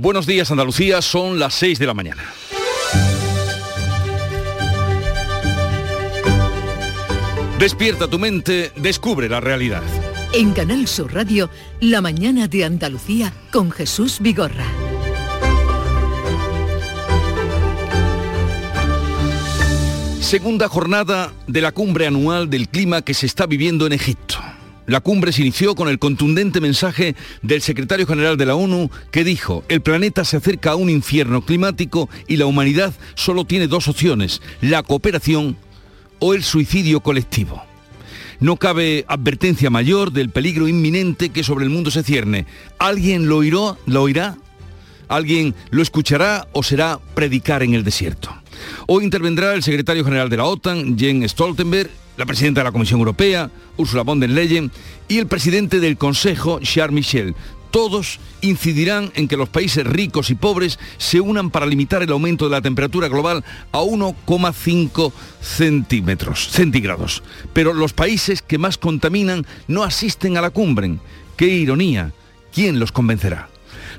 Buenos días Andalucía, son las 6 de la mañana. Despierta tu mente, descubre la realidad. En Canal Sur Radio, La mañana de Andalucía con Jesús Vigorra. Segunda jornada de la cumbre anual del clima que se está viviendo en Egipto. La cumbre se inició con el contundente mensaje del secretario general de la ONU que dijo, el planeta se acerca a un infierno climático y la humanidad solo tiene dos opciones, la cooperación o el suicidio colectivo. No cabe advertencia mayor del peligro inminente que sobre el mundo se cierne. ¿Alguien lo oirá? ¿Lo oirá? ¿Alguien lo escuchará o será predicar en el desierto? Hoy intervendrá el secretario general de la OTAN, Jens Stoltenberg, la presidenta de la Comisión Europea, Ursula von der Leyen, y el presidente del Consejo, Charles Michel. Todos incidirán en que los países ricos y pobres se unan para limitar el aumento de la temperatura global a 1,5 centímetros centígrados. Pero los países que más contaminan no asisten a la cumbre. ¡Qué ironía! ¿Quién los convencerá?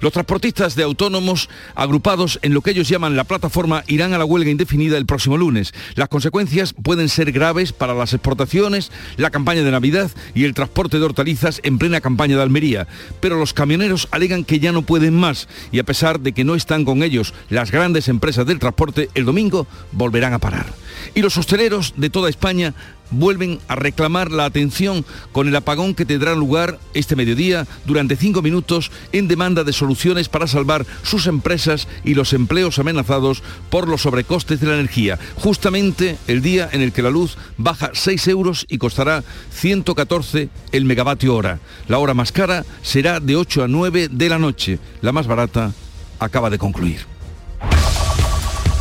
Los transportistas de autónomos agrupados en lo que ellos llaman la plataforma irán a la huelga indefinida el próximo lunes. Las consecuencias pueden ser graves para las exportaciones, la campaña de Navidad y el transporte de hortalizas en plena campaña de Almería. Pero los camioneros alegan que ya no pueden más y a pesar de que no están con ellos las grandes empresas del transporte, el domingo volverán a parar. Y los hosteleros de toda España vuelven a reclamar la atención con el apagón que tendrá lugar este mediodía durante cinco minutos en demanda de soluciones para salvar sus empresas y los empleos amenazados por los sobrecostes de la energía. Justamente el día en el que la luz baja 6 euros y costará 114 el megavatio hora. La hora más cara será de 8 a 9 de la noche. La más barata acaba de concluir.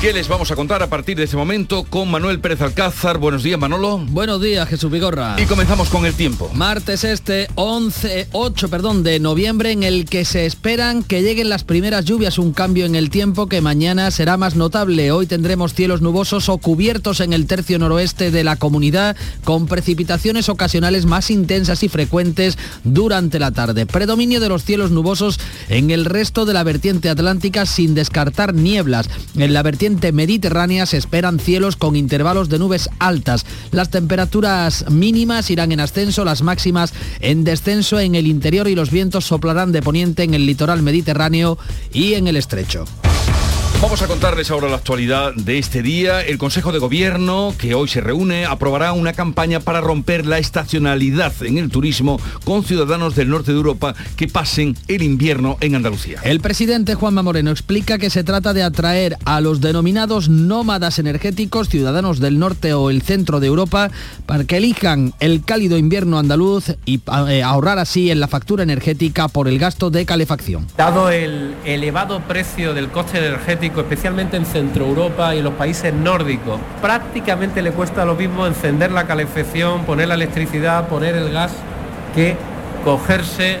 ¿Qué les vamos a contar a partir de este momento con Manuel Pérez Alcázar? Buenos días, Manolo. Buenos días, Jesús Vigorra. Y comenzamos con el tiempo. Martes este 11, 8 perdón, de noviembre en el que se esperan que lleguen las primeras lluvias, un cambio en el tiempo que mañana será más notable. Hoy tendremos cielos nubosos o cubiertos en el tercio noroeste de la comunidad con precipitaciones ocasionales más intensas y frecuentes durante la tarde. Predominio de los cielos nubosos en el resto de la vertiente atlántica sin descartar nieblas. En la vertiente mediterránea se esperan cielos con intervalos de nubes altas. Las temperaturas mínimas irán en ascenso, las máximas en descenso en el interior y los vientos soplarán de poniente en el litoral mediterráneo y en el estrecho. Vamos a contarles ahora la actualidad de este día. El Consejo de Gobierno, que hoy se reúne, aprobará una campaña para romper la estacionalidad en el turismo con ciudadanos del norte de Europa que pasen el invierno en Andalucía. El presidente Juanma Moreno explica que se trata de atraer a los denominados nómadas energéticos, ciudadanos del norte o el centro de Europa, para que elijan el cálido invierno andaluz y eh, ahorrar así en la factura energética por el gasto de calefacción. Dado el elevado precio del coste energético, especialmente en Centro Europa y en los países nórdicos. Prácticamente le cuesta lo mismo encender la calefacción, poner la electricidad, poner el gas, que cogerse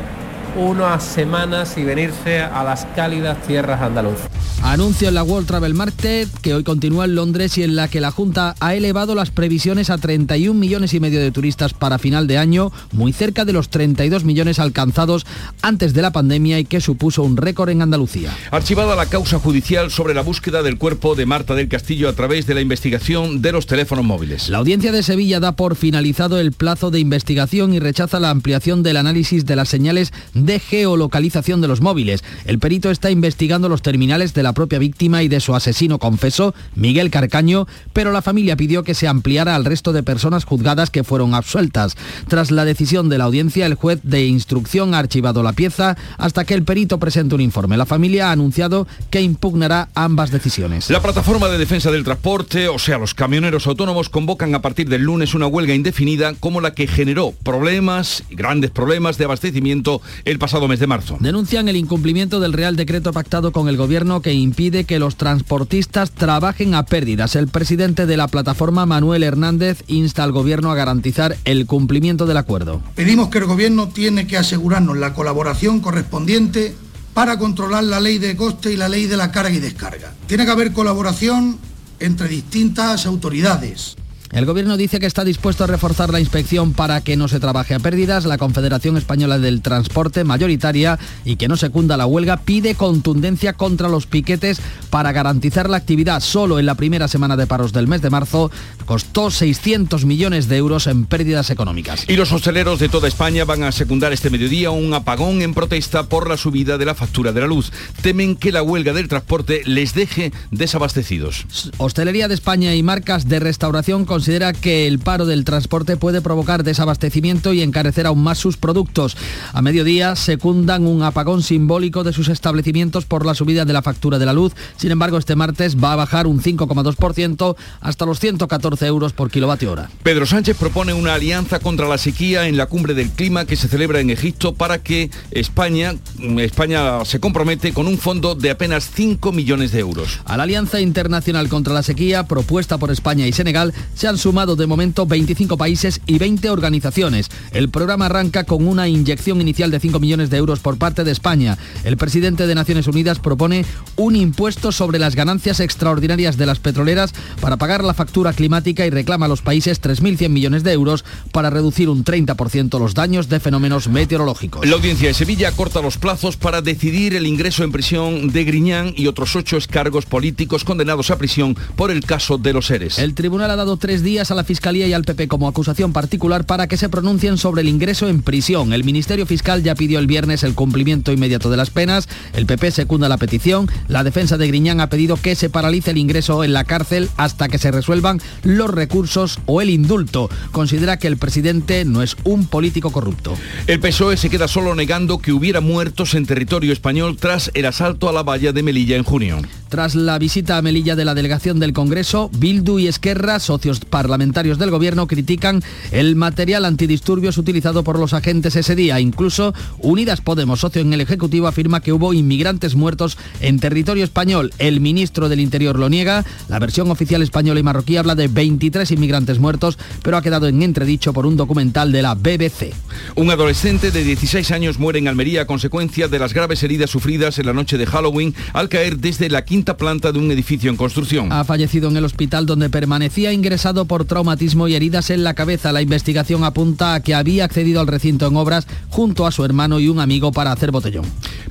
unas semanas y venirse a las cálidas tierras andaluzas. Anuncio en la World Travel Market que hoy continúa en Londres y en la que la Junta ha elevado las previsiones a 31 millones y medio de turistas para final de año, muy cerca de los 32 millones alcanzados antes de la pandemia y que supuso un récord en Andalucía. Archivada la causa judicial sobre la búsqueda del cuerpo de Marta del Castillo a través de la investigación de los teléfonos móviles. La audiencia de Sevilla da por finalizado el plazo de investigación y rechaza la ampliación del análisis de las señales de geolocalización de los móviles. El perito está investigando los terminales de la propia víctima y de su asesino confeso, Miguel Carcaño, pero la familia pidió que se ampliara al resto de personas juzgadas que fueron absueltas. Tras la decisión de la audiencia, el juez de instrucción ha archivado la pieza hasta que el perito presente un informe. La familia ha anunciado que impugnará ambas decisiones. La plataforma de defensa del transporte, o sea, los camioneros autónomos, convocan a partir del lunes una huelga indefinida como la que generó problemas, grandes problemas de abastecimiento el pasado mes de marzo. Denuncian el incumplimiento del Real Decreto pactado con el Gobierno que impide que los transportistas trabajen a pérdidas. El presidente de la plataforma, Manuel Hernández, insta al Gobierno a garantizar el cumplimiento del acuerdo. Pedimos que el Gobierno tiene que asegurarnos la colaboración correspondiente para controlar la ley de coste y la ley de la carga y descarga. Tiene que haber colaboración entre distintas autoridades El gobierno dice que está dispuesto a reforzar la inspección para que no se trabaje a pérdidas. La Confederación Española del Transporte, mayoritaria y que no secunda la huelga, pide contundencia contra los piquetes para garantizar la actividad. Solo en la primera semana de paros del mes de marzo costó 600 millones de euros en pérdidas económicas. Y los hosteleros de toda España van a secundar este mediodía un apagón en protesta por la subida de la factura de la luz. Temen que la huelga del transporte les deje desabastecidos. Hostelería de España y marcas de restauración considera que el paro del transporte puede provocar desabastecimiento y encarecer aún más sus productos. A mediodía secundan un apagón simbólico de sus establecimientos por la subida de la factura de la luz. Sin embargo, este martes va a bajar un 5,2% hasta los 114 euros por kilovatio hora. Pedro Sánchez propone una alianza contra la sequía en la cumbre del clima que se celebra en Egipto para que España, España se compromete con un fondo de apenas 5 millones de euros. A la Alianza Internacional contra la Sequía, propuesta por España y Senegal, se han sumado de momento 25 países y 20 organizaciones. El programa arranca con una inyección inicial de 5 millones de euros por parte de España. El presidente de Naciones Unidas propone un impuesto sobre las ganancias extraordinarias de las petroleras para pagar la factura climática y reclama a los países 3.100 millones de euros para reducir un 30% los daños de fenómenos meteorológicos. La audiencia de Sevilla corta los plazos para decidir el ingreso en prisión de Griñán y otros ocho cargos políticos condenados a prisión por el caso de los seres. El tribunal ha dado tres días a la Fiscalía y al PP como acusación particular para que se pronuncien sobre el ingreso en prisión. El Ministerio Fiscal ya pidió el viernes el cumplimiento inmediato de las penas. El PP secunda la petición. La defensa de Griñán ha pedido que se paralice el ingreso en la cárcel hasta que se resuelvan los recursos o el indulto. Considera que el presidente no es un político corrupto. El PSOE se queda solo negando que hubiera muertos en territorio español tras el asalto a la valla de Melilla en junio. Tras la visita a Melilla de la delegación del Congreso, Bildu y Esquerra, socios parlamentarios del gobierno, critican el material antidisturbios utilizado por los agentes ese día. Incluso Unidas Podemos, socio en el Ejecutivo, afirma que hubo inmigrantes muertos en territorio español. El ministro del Interior lo niega. La versión oficial española y marroquí habla de 23 inmigrantes muertos, pero ha quedado en entredicho por un documental de la BBC. Un adolescente de 16 años muere en Almería a consecuencia de las graves heridas sufridas en la noche de Halloween al caer desde la quinta planta de un edificio en construcción. Ha fallecido en el hospital donde permanecía ingresado por traumatismo y heridas en la cabeza. La investigación apunta a que había accedido al recinto en obras junto a su hermano y un amigo para hacer botellón.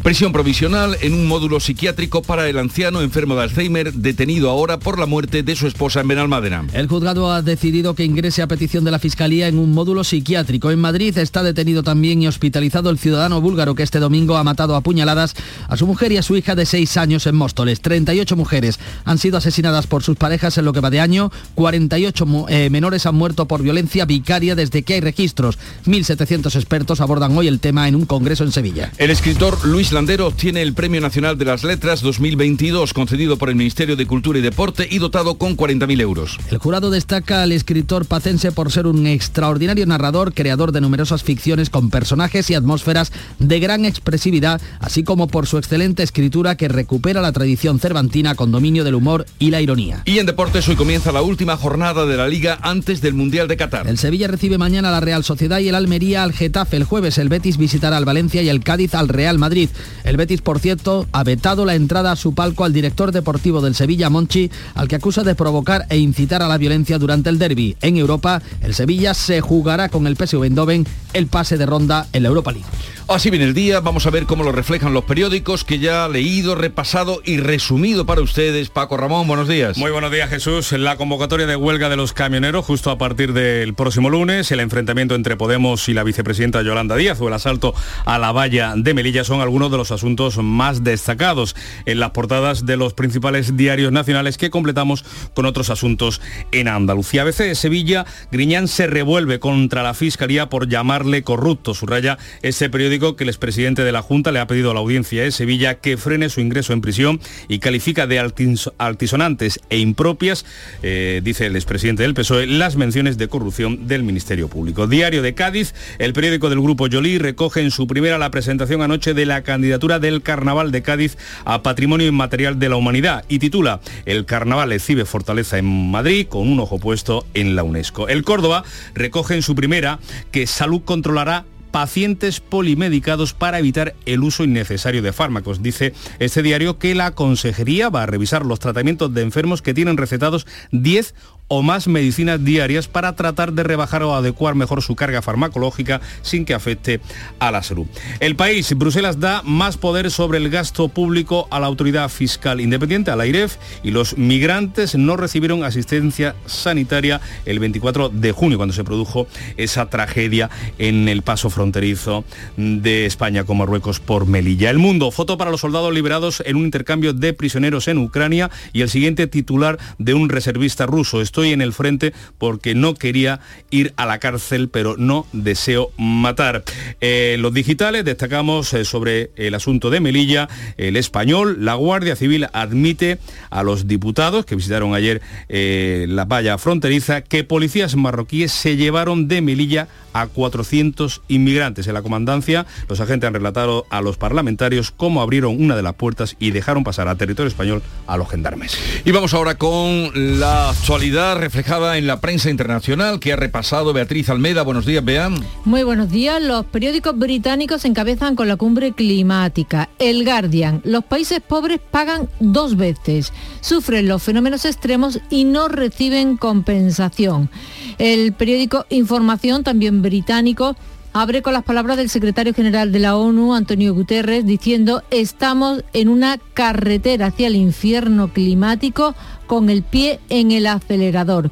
Prisión provisional en un módulo psiquiátrico para el anciano enfermo de Alzheimer detenido ahora por la muerte de su esposa en Benalmádena. El juzgado ha decidido que ingrese a petición de la Fiscalía en un módulo psiquiátrico. En Madrid está detenido también y hospitalizado el ciudadano búlgaro que este domingo ha matado a puñaladas a su mujer y a su hija de seis años en Móstoles. 38 mujeres han sido asesinadas por sus parejas en lo que va de año. 48 eh, menores han muerto por violencia vicaria desde que hay registros. 1.700 expertos abordan hoy el tema en un congreso en Sevilla. El escritor Luis Landero obtiene el Premio Nacional de las Letras 2022, concedido por el Ministerio de Cultura y Deporte y dotado con 40.000 euros. El jurado destaca al escritor pacense por ser un extraordinario narrador, creador de numerosas ficciones con personajes y atmósferas de gran expresividad, así como por su excelente escritura que recupera la tradición cervantina con dominio del humor y la ironía. Y en deportes hoy comienza la última jornada de la liga antes del Mundial de Qatar. El Sevilla recibe mañana a la Real Sociedad y el Almería al Getafe. El jueves el Betis visitará al Valencia y el Cádiz al Real Madrid. El Betis, por cierto, ha vetado la entrada a su palco al director deportivo del Sevilla, Monchi, al que acusa de provocar e incitar a la violencia durante el derby. En Europa, el Sevilla se jugará con el PSV Eindhoven el pase de ronda en la Europa League. Así viene el día, vamos a ver cómo lo reflejan los periódicos que ya ha leído, repasado y resumido para ustedes. Paco Ramón, buenos días. Muy buenos días Jesús. La convocatoria de huelga de los camioneros justo a partir del próximo lunes, el enfrentamiento entre Podemos y la vicepresidenta Yolanda Díaz o el asalto a la valla de Melilla son algunos de los asuntos más destacados en las portadas de los principales diarios nacionales que completamos con otros asuntos en Andalucía. ABC de Sevilla, Griñán se revuelve contra la Fiscalía por llamarle corrupto. Subraya ese periódico que el expresidente de la Junta le ha pedido a la audiencia de Sevilla que frene su ingreso en prisión y califica de altisonantes e impropias, eh, dice el expresidente del PSOE, las menciones de corrupción del Ministerio Público. Diario de Cádiz, el periódico del Grupo Yolí recoge en su primera la presentación anoche de la candidatura del Carnaval de Cádiz a Patrimonio Inmaterial de la Humanidad y titula El Carnaval exhibe fortaleza en Madrid con un ojo puesto en la UNESCO. El Córdoba recoge en su primera que Salud controlará pacientes polimedicados para evitar el uso innecesario de fármacos. Dice este diario que la consejería va a revisar los tratamientos de enfermos que tienen recetados 10 o más medicinas diarias para tratar de rebajar o adecuar mejor su carga farmacológica sin que afecte a la salud. El país, Bruselas da más poder sobre el gasto público a la autoridad fiscal independiente, a la IREF, y los migrantes no recibieron asistencia sanitaria el 24 de junio, cuando se produjo esa tragedia en el paso fronterizo de España con Marruecos por Melilla. El mundo, foto para los soldados liberados en un intercambio de prisioneros en Ucrania y el siguiente titular de un reservista ruso. Estoy en el frente porque no quería ir a la cárcel, pero no deseo matar. Eh, los digitales destacamos eh, sobre el asunto de Melilla, el español, la Guardia Civil admite a los diputados que visitaron ayer eh, la valla fronteriza que policías marroquíes se llevaron de Melilla a 400 inmigrantes. En la comandancia, los agentes han relatado a los parlamentarios cómo abrieron una de las puertas y dejaron pasar a territorio español a los gendarmes. Y vamos ahora con la actualidad reflejada en la prensa internacional que ha repasado Beatriz Almeda. Buenos días, Beam. Muy buenos días. Los periódicos británicos encabezan con la cumbre climática. El Guardian. Los países pobres pagan dos veces, sufren los fenómenos extremos y no reciben compensación. El periódico Información, también británico, abre con las palabras del secretario general de la ONU, Antonio Guterres, diciendo estamos en una carretera hacia el infierno climático con el pie en el acelerador.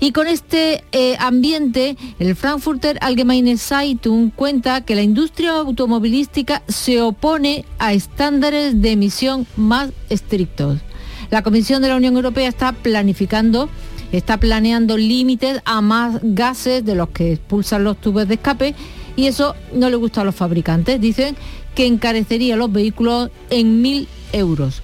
Y con este eh, ambiente, el Frankfurter Allgemeine Zeitung cuenta que la industria automovilística se opone a estándares de emisión más estrictos. La Comisión de la Unión Europea está planificando está planeando límites a más gases de los que expulsan los tubos de escape y eso no le gusta a los fabricantes. Dicen que encarecería los vehículos en mil euros.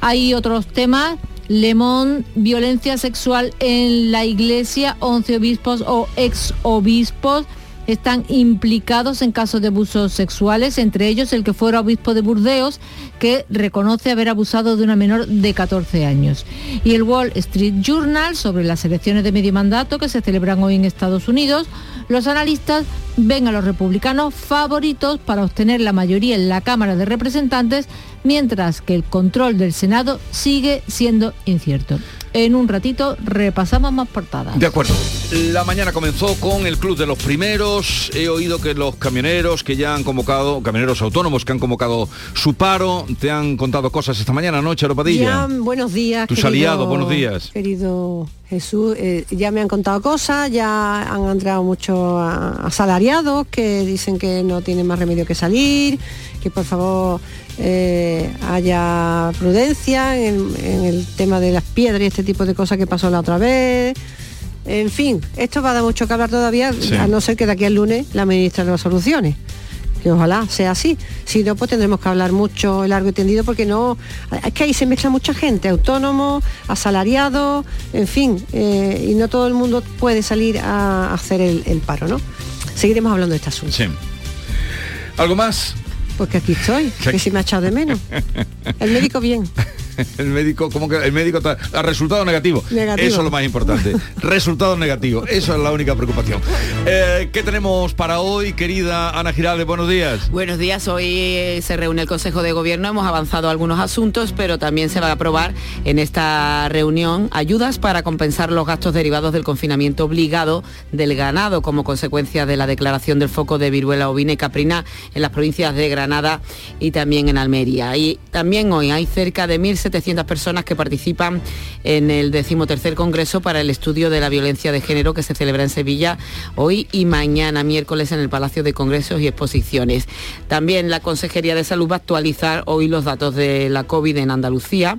Hay otros temas. Lemón, violencia sexual en la iglesia, 11 obispos o ex obispos están implicados en casos de abusos sexuales, entre ellos el que fuera obispo de Burdeos, que reconoce haber abusado de una menor de 14 años. Y el Wall Street Journal sobre las elecciones de medio mandato que se celebran hoy en Estados Unidos, los analistas ven a los republicanos favoritos para obtener la mayoría en la Cámara de Representantes, mientras que el control del Senado sigue siendo incierto. En un ratito repasamos más portadas. De acuerdo. La mañana comenzó con el Club de los Primeros. He oído que los camioneros que ya han convocado, camioneros autónomos que han convocado su paro, te han contado cosas esta mañana, ¿no, Charo Padilla? buenos días. Tus aliados, buenos días. Querido Jesús, eh, ya me han contado cosas, ya han entrado muchos asalariados que dicen que no tienen más remedio que salir, que por favor eh, haya prudencia en, el tema de las piedras y este tipo de cosas que pasó la otra vez. En fin, esto va a dar mucho que hablar todavía, a no ser que de aquí al lunes la ministra de las soluciones que ojalá sea así. Si no, pues tendremos que hablar mucho, largo y tendido, porque no, es que ahí se mezcla mucha gente, autónomo, asalariado, en fin, eh, y no todo el mundo puede salir a hacer el, paro, ¿no? Seguiremos hablando de este asunto. Sí. ¿Algo más? Porque aquí estoy, que si me ha echado de menos. El médico bien. El médico, como que el médico está a resultado negativo. Eso es lo más importante. resultado negativo. Eso es la única preocupación. Eh, ¿Qué tenemos para hoy, querida Ana Giralde? Buenos días. Buenos días. Hoy eh, se reúne el Consejo de Gobierno. Hemos avanzado algunos asuntos, pero también se va a aprobar en esta reunión ayudas para compensar los gastos derivados del confinamiento obligado del ganado como consecuencia de la declaración del foco de viruela ovina y caprina en las provincias de Granada y también en Almería. Y también hoy hay cerca de 1.700 personas que participan en el decimotercer Congreso para el Estudio de la Violencia de Género que se celebra en Sevilla hoy y mañana, miércoles, en el Palacio de Congresos y Exposiciones. También la Consejería de Salud va a actualizar hoy los datos de la COVID en Andalucía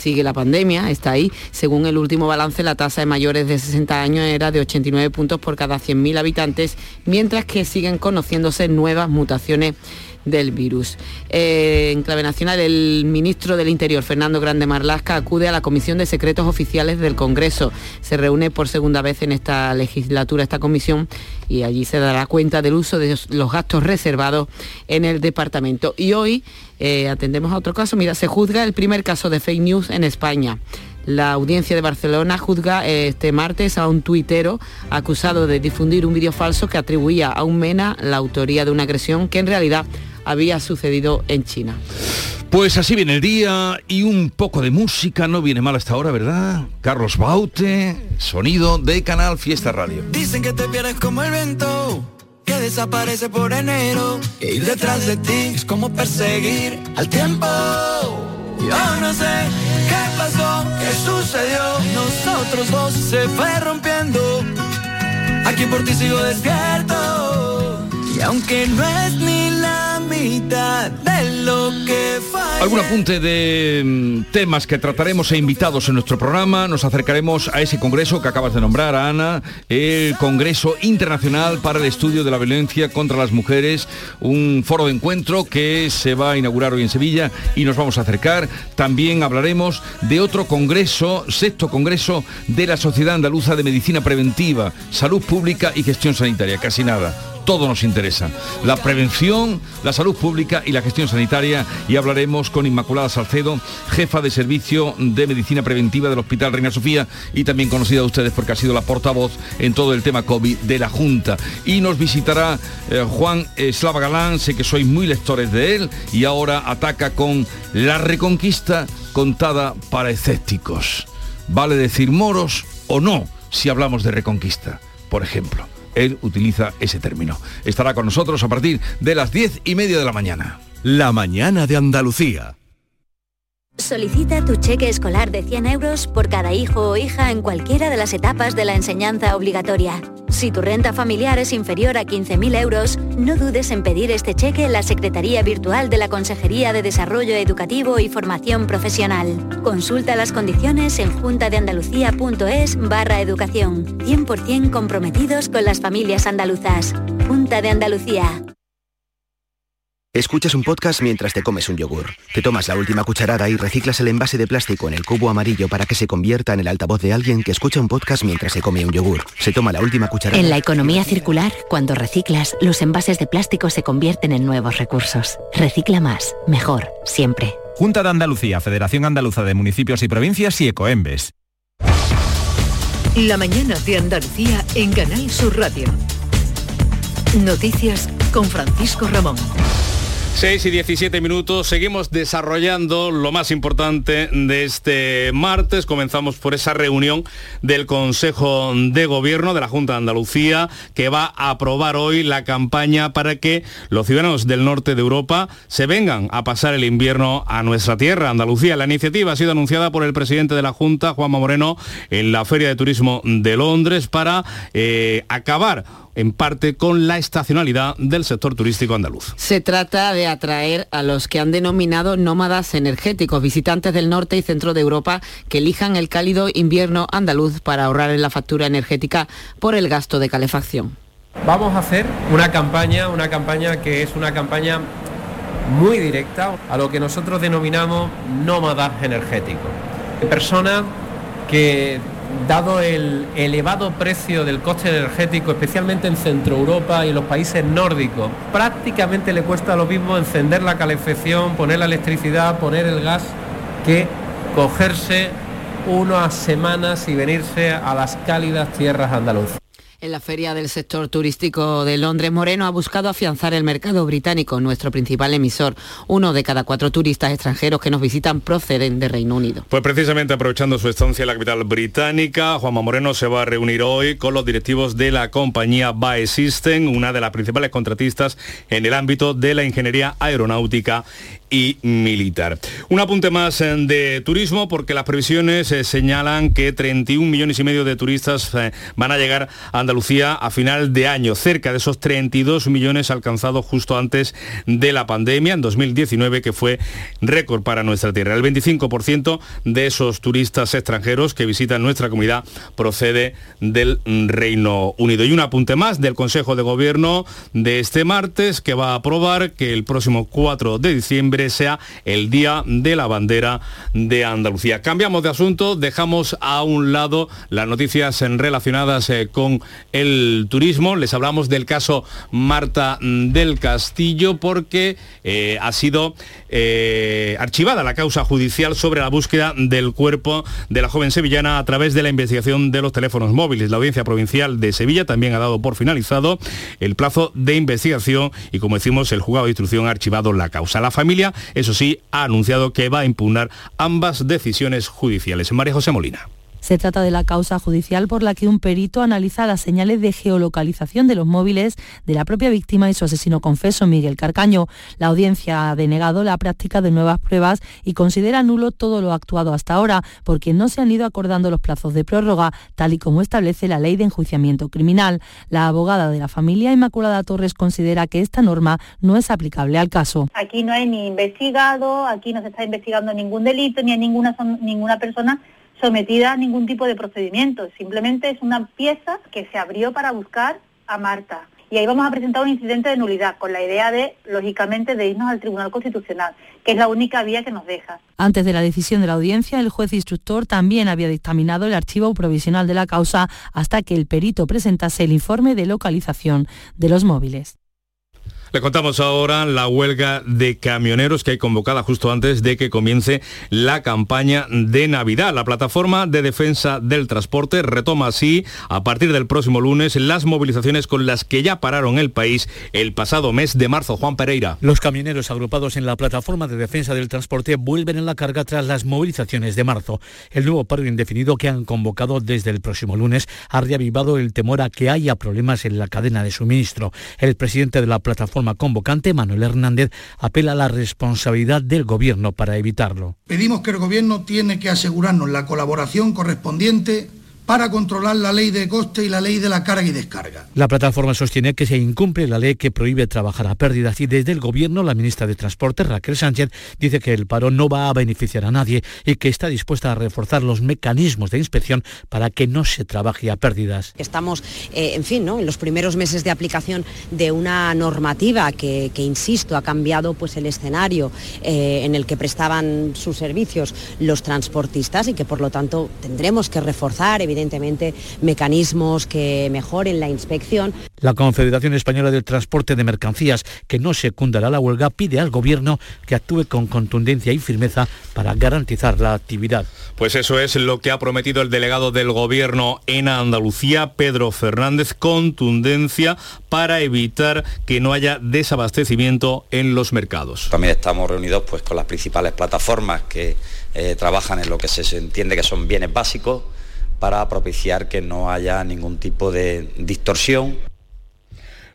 sigue la pandemia, está ahí. Según el último balance, la tasa de mayores de 60 años era de 89 puntos por cada 100.000 habitantes, mientras que siguen conociéndose nuevas mutaciones del virus. Eh, en clave nacional, el ministro del Interior, Fernando Grande Marlasca, acude a la Comisión de Secretos Oficiales del Congreso. Se reúne por segunda vez en esta legislatura esta comisión y allí se dará cuenta del uso de los gastos reservados en el departamento. Y hoy eh, atendemos a otro caso. Mira, se juzga el primer caso de fake news en España. La audiencia de Barcelona juzga eh, este martes a un tuitero acusado de difundir un vídeo falso que atribuía a un MENA la autoría de una agresión que en realidad había sucedido en China. Pues así viene el día y un poco de música no viene mal hasta ahora, ¿verdad? Carlos Baute, sonido de Canal Fiesta Radio. Dicen que te pierdes como el viento, que desaparece por enero. E ir detrás de ti es como perseguir al tiempo. Yo no sé qué pasó, qué sucedió. Nosotros dos se fue rompiendo. Aquí por ti sigo despierto. Y aunque no es ni la mitad apunte de mm, temas que trataremos e invitados en nuestro programa. Nos acercaremos a ese congreso que acabas de nombrar, Ana, el Congreso Internacional para el Estudio de la Violencia contra las Mujeres, un foro de encuentro que se va a inaugurar hoy en Sevilla y nos vamos a acercar. También hablaremos de otro congreso, sexto congreso de la Sociedad Andaluza de Medicina Preventiva, Salud Pública y Gestión Sanitaria. Casi nada todo nos interesa. La prevención, la salud pública y la gestión sanitaria. Y hablaremos con Inmaculada Salcedo, jefa de servicio de medicina preventiva del Hospital Reina Sofía y también conocida de ustedes porque ha sido la portavoz en todo el tema COVID de la Junta. Y nos visitará eh, Juan Slava Galán, sé que sois muy lectores de él y ahora ataca con la reconquista contada para escépticos. ¿Vale decir moros o no si hablamos de reconquista, por ejemplo? Él utiliza ese término. Estará con nosotros a partir de las diez y media de la mañana. La mañana de Andalucía. Solicita tu cheque escolar de 100 euros por cada hijo o hija en cualquiera de las etapas de la enseñanza obligatoria. Si tu renta familiar es inferior a 15.000 euros, no dudes en pedir este cheque en la Secretaría Virtual de la Consejería de Desarrollo Educativo y Formación Profesional. Consulta las condiciones en juntadeandalucía.es barra educación. 100% comprometidos con las familias andaluzas. Junta de Andalucía. Escuchas un podcast mientras te comes un yogur. Te tomas la última cucharada y reciclas el envase de plástico en el cubo amarillo para que se convierta en el altavoz de alguien que escucha un podcast mientras se come un yogur. Se toma la última cucharada. En la economía circular, cuando reciclas, los envases de plástico se convierten en nuevos recursos. Recicla más, mejor, siempre. Junta de Andalucía, Federación Andaluza de Municipios y Provincias y Ecoembes. La mañana de Andalucía en Canal Sur Radio. Noticias con Francisco Ramón. 6 y 17 minutos, seguimos desarrollando lo más importante de este martes. Comenzamos por esa reunión del Consejo de Gobierno de la Junta de Andalucía que va a aprobar hoy la campaña para que los ciudadanos del norte de Europa se vengan a pasar el invierno a nuestra tierra, Andalucía. La iniciativa ha sido anunciada por el presidente de la Junta, Juanma Moreno, en la Feria de Turismo de Londres para eh, acabar en parte con la estacionalidad del sector turístico andaluz. Se trata de atraer a los que han denominado nómadas energéticos, visitantes del norte y centro de Europa que elijan el cálido invierno andaluz para ahorrar en la factura energética por el gasto de calefacción. Vamos a hacer una campaña, una campaña que es una campaña muy directa a lo que nosotros denominamos nómadas energéticos. Personas que dado el elevado precio del coste energético, especialmente en Centro Europa y en los países nórdicos, prácticamente le cuesta lo mismo encender la calefacción, poner la electricidad, poner el gas, que cogerse unas semanas y venirse a las cálidas tierras andaluzas. En la feria del sector turístico de Londres, Moreno ha buscado afianzar el mercado británico, nuestro principal emisor. Uno de cada cuatro turistas extranjeros que nos visitan proceden de Reino Unido. Pues precisamente aprovechando su estancia en la capital británica, Juanma Moreno se va a reunir hoy con los directivos de la compañía BAE System, una de las principales contratistas en el ámbito de la ingeniería aeronáutica y militar. Un apunte más eh, de turismo porque las previsiones eh, señalan que 31 millones y medio de turistas eh, van a llegar a Andalucía a final de año, cerca de esos 32 millones alcanzados justo antes de la pandemia en 2019 que fue récord para nuestra tierra. El 25% de esos turistas extranjeros que visitan nuestra comunidad procede del Reino Unido. Y un apunte más del Consejo de Gobierno de este martes que va a aprobar que el próximo 4 de diciembre sea el Día de la Bandera de Andalucía. Cambiamos de asunto, dejamos a un lado las noticias relacionadas eh, con el turismo. Les hablamos del caso Marta del Castillo porque eh, ha sido eh, archivada la causa judicial sobre la búsqueda del cuerpo de la joven sevillana a través de la investigación de los teléfonos móviles. La Audiencia Provincial de Sevilla también ha dado por finalizado el plazo de investigación y como decimos el juzgado de instrucción ha archivado la causa. La familia eso sí, ha anunciado que va a impugnar ambas decisiones judiciales. María José Molina. Se trata de la causa judicial por la que un perito analiza las señales de geolocalización de los móviles de la propia víctima y su asesino confeso, Miguel Carcaño. La audiencia ha denegado la práctica de nuevas pruebas y considera nulo todo lo actuado hasta ahora, porque no se han ido acordando los plazos de prórroga, tal y como establece la ley de enjuiciamiento criminal. La abogada de la familia, Inmaculada Torres, considera que esta norma no es aplicable al caso. Aquí no hay ni investigado, aquí no se está investigando ningún delito, ni a ninguna, ninguna persona sometida a ningún tipo de procedimiento, simplemente es una pieza que se abrió para buscar a Marta. Y ahí vamos a presentar un incidente de nulidad con la idea de, lógicamente, de irnos al Tribunal Constitucional, que es la única vía que nos deja. Antes de la decisión de la audiencia, el juez instructor también había dictaminado el archivo provisional de la causa hasta que el perito presentase el informe de localización de los móviles. Le contamos ahora la huelga de camioneros que hay convocada justo antes de que comience la campaña de Navidad. La plataforma de defensa del transporte retoma así a partir del próximo lunes las movilizaciones con las que ya pararon el país el pasado mes de marzo. Juan Pereira. Los camioneros agrupados en la plataforma de defensa del transporte vuelven en la carga tras las movilizaciones de marzo. El nuevo paro indefinido que han convocado desde el próximo lunes ha reavivado el temor a que haya problemas en la cadena de suministro. El presidente de la plataforma convocante, Manuel Hernández, apela a la responsabilidad del Gobierno para evitarlo. Pedimos que el Gobierno tiene que asegurarnos la colaboración correspondiente para controlar la ley de coste y la ley de la carga y descarga. La plataforma sostiene que se incumple la ley que prohíbe trabajar a pérdidas y desde el Gobierno la ministra de Transporte, Raquel Sánchez, dice que el paro no va a beneficiar a nadie y que está dispuesta a reforzar los mecanismos de inspección para que no se trabaje a pérdidas. Estamos, eh, en fin, ¿no? en los primeros meses de aplicación de una normativa que, insisto, ha cambiado pues, el escenario eh, en el que prestaban sus servicios los transportistas y que por lo tanto tendremos que reforzar, evidentemente, evidentemente mecanismos que mejoren la inspección. La Confederación Española del Transporte de Mercancías, que no secundará la huelga, pide al Gobierno que actúe con contundencia y firmeza para garantizar la actividad. Pues eso es lo que ha prometido el delegado del Gobierno en Andalucía, Pedro Fernández, contundencia para evitar que no haya desabastecimiento en los mercados. También estamos reunidos pues, con las principales plataformas que eh, trabajan en lo que se entiende que son bienes básicos para propiciar que no haya ningún tipo de distorsión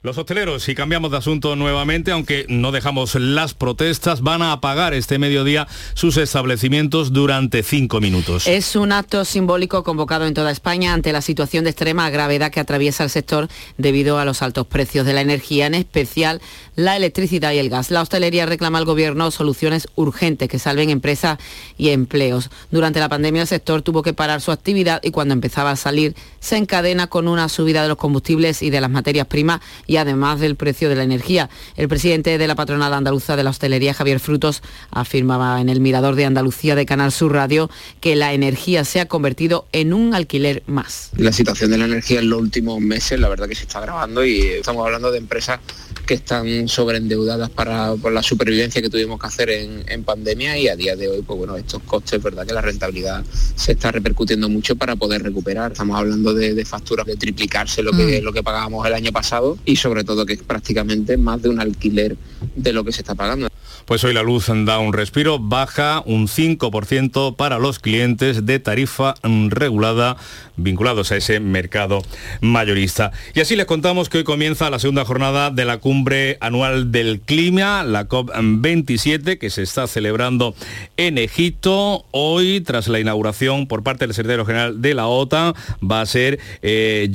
los hosteleros, y cambiamos de asunto nuevamente, aunque no dejamos las protestas, van a apagar este mediodía sus establecimientos durante cinco minutos. Es un acto simbólico convocado en toda España ante la situación de extrema gravedad que atraviesa el sector debido a los altos precios de la energía, en especial la electricidad y el gas. La hostelería reclama al gobierno soluciones urgentes que salven empresas y empleos. Durante la pandemia el sector tuvo que parar su actividad y cuando empezaba a salir se encadena con una subida de los combustibles y de las materias primas y además del precio de la energía. El presidente de la patronal andaluza de la hostelería, Javier Frutos, afirmaba en el Mirador de Andalucía de Canal Sur Radio que la energía se ha convertido en un alquiler más. La situación de la energía en los últimos meses, la verdad que se está agravando y estamos hablando de empresas que están sobreendeudadas para por la supervivencia que tuvimos que hacer en, pandemia y a día de hoy, pues bueno, estos costes, verdad que la rentabilidad se está repercutiendo mucho para poder recuperar. Estamos hablando de, facturas de triplicarse lo que, mm. lo que pagábamos el año pasado y sobre todo que es prácticamente más de un alquiler de lo que se está pagando. Pues hoy la luz da un respiro, baja un 5% para los clientes de tarifa regulada vinculados a ese mercado mayorista. Y así les contamos que hoy comienza la segunda jornada de la cumbre anual del clima, la COP27, que se está celebrando en Egipto. Hoy, tras la inauguración por parte del secretario general de la OTAN, va a ser eh,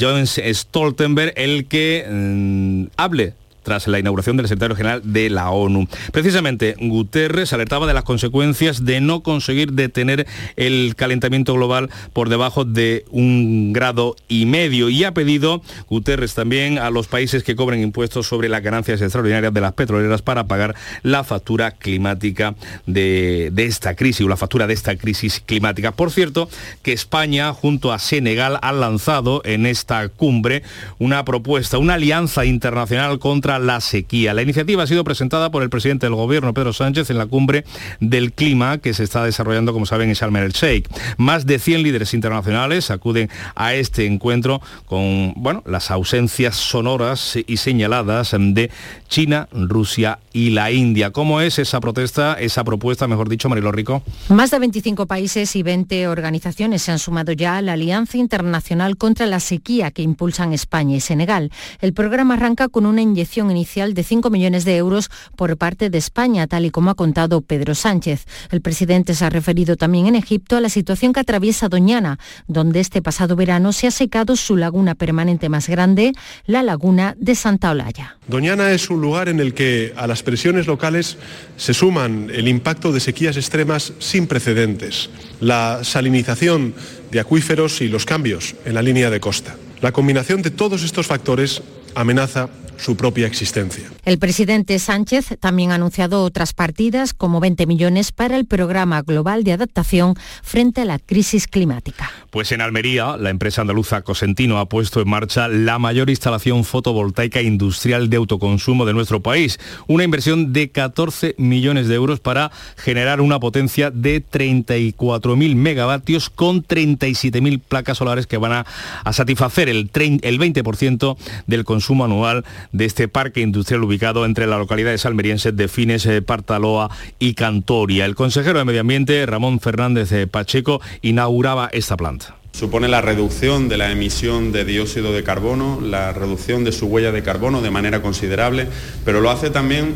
Stoltenberg el que mm, hable tras la inauguración del secretario general de la ONU. Precisamente, Guterres alertaba de las consecuencias de no conseguir detener el calentamiento global por debajo de un grado y medio y ha pedido Guterres también a los países que cobren impuestos sobre las ganancias extraordinarias de las petroleras para pagar la factura climática de, esta crisis o la factura de esta crisis climática. Por cierto, que España junto a Senegal ha lanzado en esta cumbre una propuesta, una alianza internacional contra la sequía. La iniciativa ha sido presentada por el presidente del gobierno, Pedro Sánchez, en la cumbre del clima que se está desarrollando, como saben, en Sharm el Sheikh. Más de 100 líderes internacionales acuden a este encuentro con bueno, las ausencias sonoras y señaladas de China, Rusia y la India. ¿Cómo es esa protesta, esa propuesta, mejor dicho, Marilo Rico? Más de 25 países y 20 organizaciones se han sumado ya a la Alianza Internacional contra la Sequía que impulsan España y Senegal. El programa arranca con una inyección inicial de 5 millones de euros por parte de España, tal y como ha contado Pedro Sánchez. El presidente se ha referido también en Egipto a la situación que atraviesa Doñana, donde este pasado verano se ha secado su laguna permanente más grande, la laguna de Santa Olalla. Doñana es un lugar en el que a las presiones locales se suman el impacto de sequías extremas sin precedentes, la salinización de acuíferos y los cambios en la línea de costa. La combinación de todos estos factores amenaza su propia existencia. El presidente Sánchez también ha anunciado otras partidas, como 20 millones para el programa global de adaptación frente a la crisis climática. Pues en Almería, la empresa andaluza Cosentino ha puesto en marcha la mayor instalación fotovoltaica industrial de autoconsumo de nuestro país, una inversión de 14 millones de euros para generar una potencia de 34.000 megavatios con 37.000 placas solares que van a, a satisfacer el, el 20% del consumo anual de este parque industrial ubicado entre la localidad de salmeriense de Fines, eh, Partaloa y Cantoria. El consejero de Medio Ambiente, Ramón Fernández eh, Pacheco, inauguraba esta planta. Supone la reducción de la emisión de dióxido de carbono, la reducción de su huella de carbono de manera considerable, pero lo hace también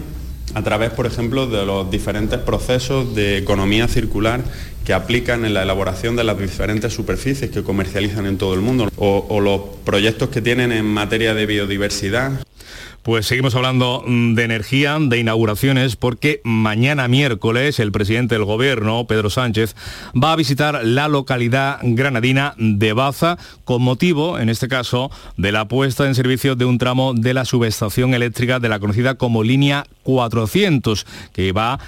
a través, por ejemplo, de los diferentes procesos de economía circular que aplican en la elaboración de las diferentes superficies que comercializan en todo el mundo, o, o los proyectos que tienen en materia de biodiversidad. Pues seguimos hablando mm, de energía, de inauguraciones, porque mañana miércoles el presidente del gobierno, Pedro Sánchez, va a visitar la localidad granadina de Baza con motivo, en este caso, de la puesta en servicio de un tramo de la subestación eléctrica de la conocida como línea 400, que va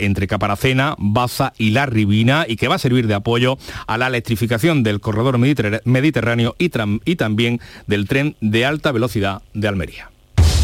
entre Caparacena, Baza y La Ribina y que va a servir de apoyo a la electrificación del corredor mediterráneo y, y también del tren de alta velocidad de Almería.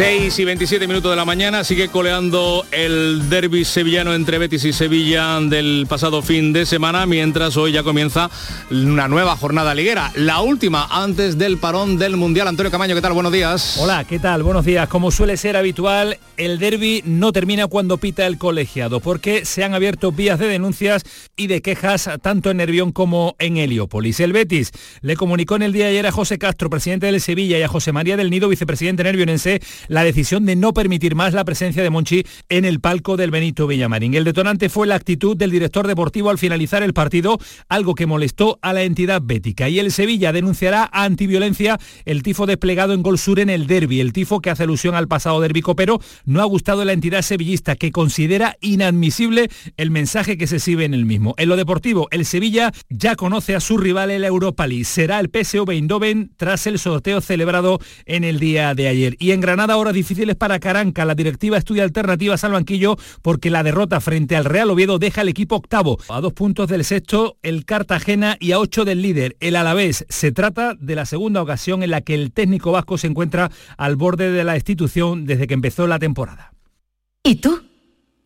6 y 27 minutos de la mañana sigue coleando el derby sevillano entre Betis y Sevilla del pasado fin de semana, mientras hoy ya comienza una nueva jornada liguera, la última antes del parón del Mundial. Antonio Camaño, ¿qué tal? Buenos días. Hola, ¿qué tal? Buenos días. Como suele ser habitual, el derby no termina cuando pita el colegiado, porque se han abierto vías de denuncias y de quejas tanto en Nervión como en Heliópolis. El Betis le comunicó en el día de ayer a José Castro, presidente del Sevilla, y a José María del Nido, vicepresidente nervionense, la decisión de no permitir más la presencia de Monchi en el palco del Benito Villamarín. El detonante fue la actitud del director deportivo al finalizar el partido, algo que molestó a la entidad bética. Y el Sevilla denunciará a antiviolencia el tifo desplegado en Gol Sur en el derby, el tifo que hace alusión al pasado derbi pero no ha gustado la entidad sevillista que considera inadmisible el mensaje que se exhibe en el mismo. En lo deportivo, el Sevilla ya conoce a su rival en la Europa League. Será el PSV Eindhoven tras el sorteo celebrado en el día de ayer. Y en Granada horas difíciles para Caranca. La directiva estudia alternativas al banquillo porque la derrota frente al Real Oviedo deja al equipo octavo. A dos puntos del sexto, el Cartagena y a ocho del líder, el Alavés. Se trata de la segunda ocasión en la que el técnico vasco se encuentra al borde de la institución desde que empezó la temporada. ¿Y tú?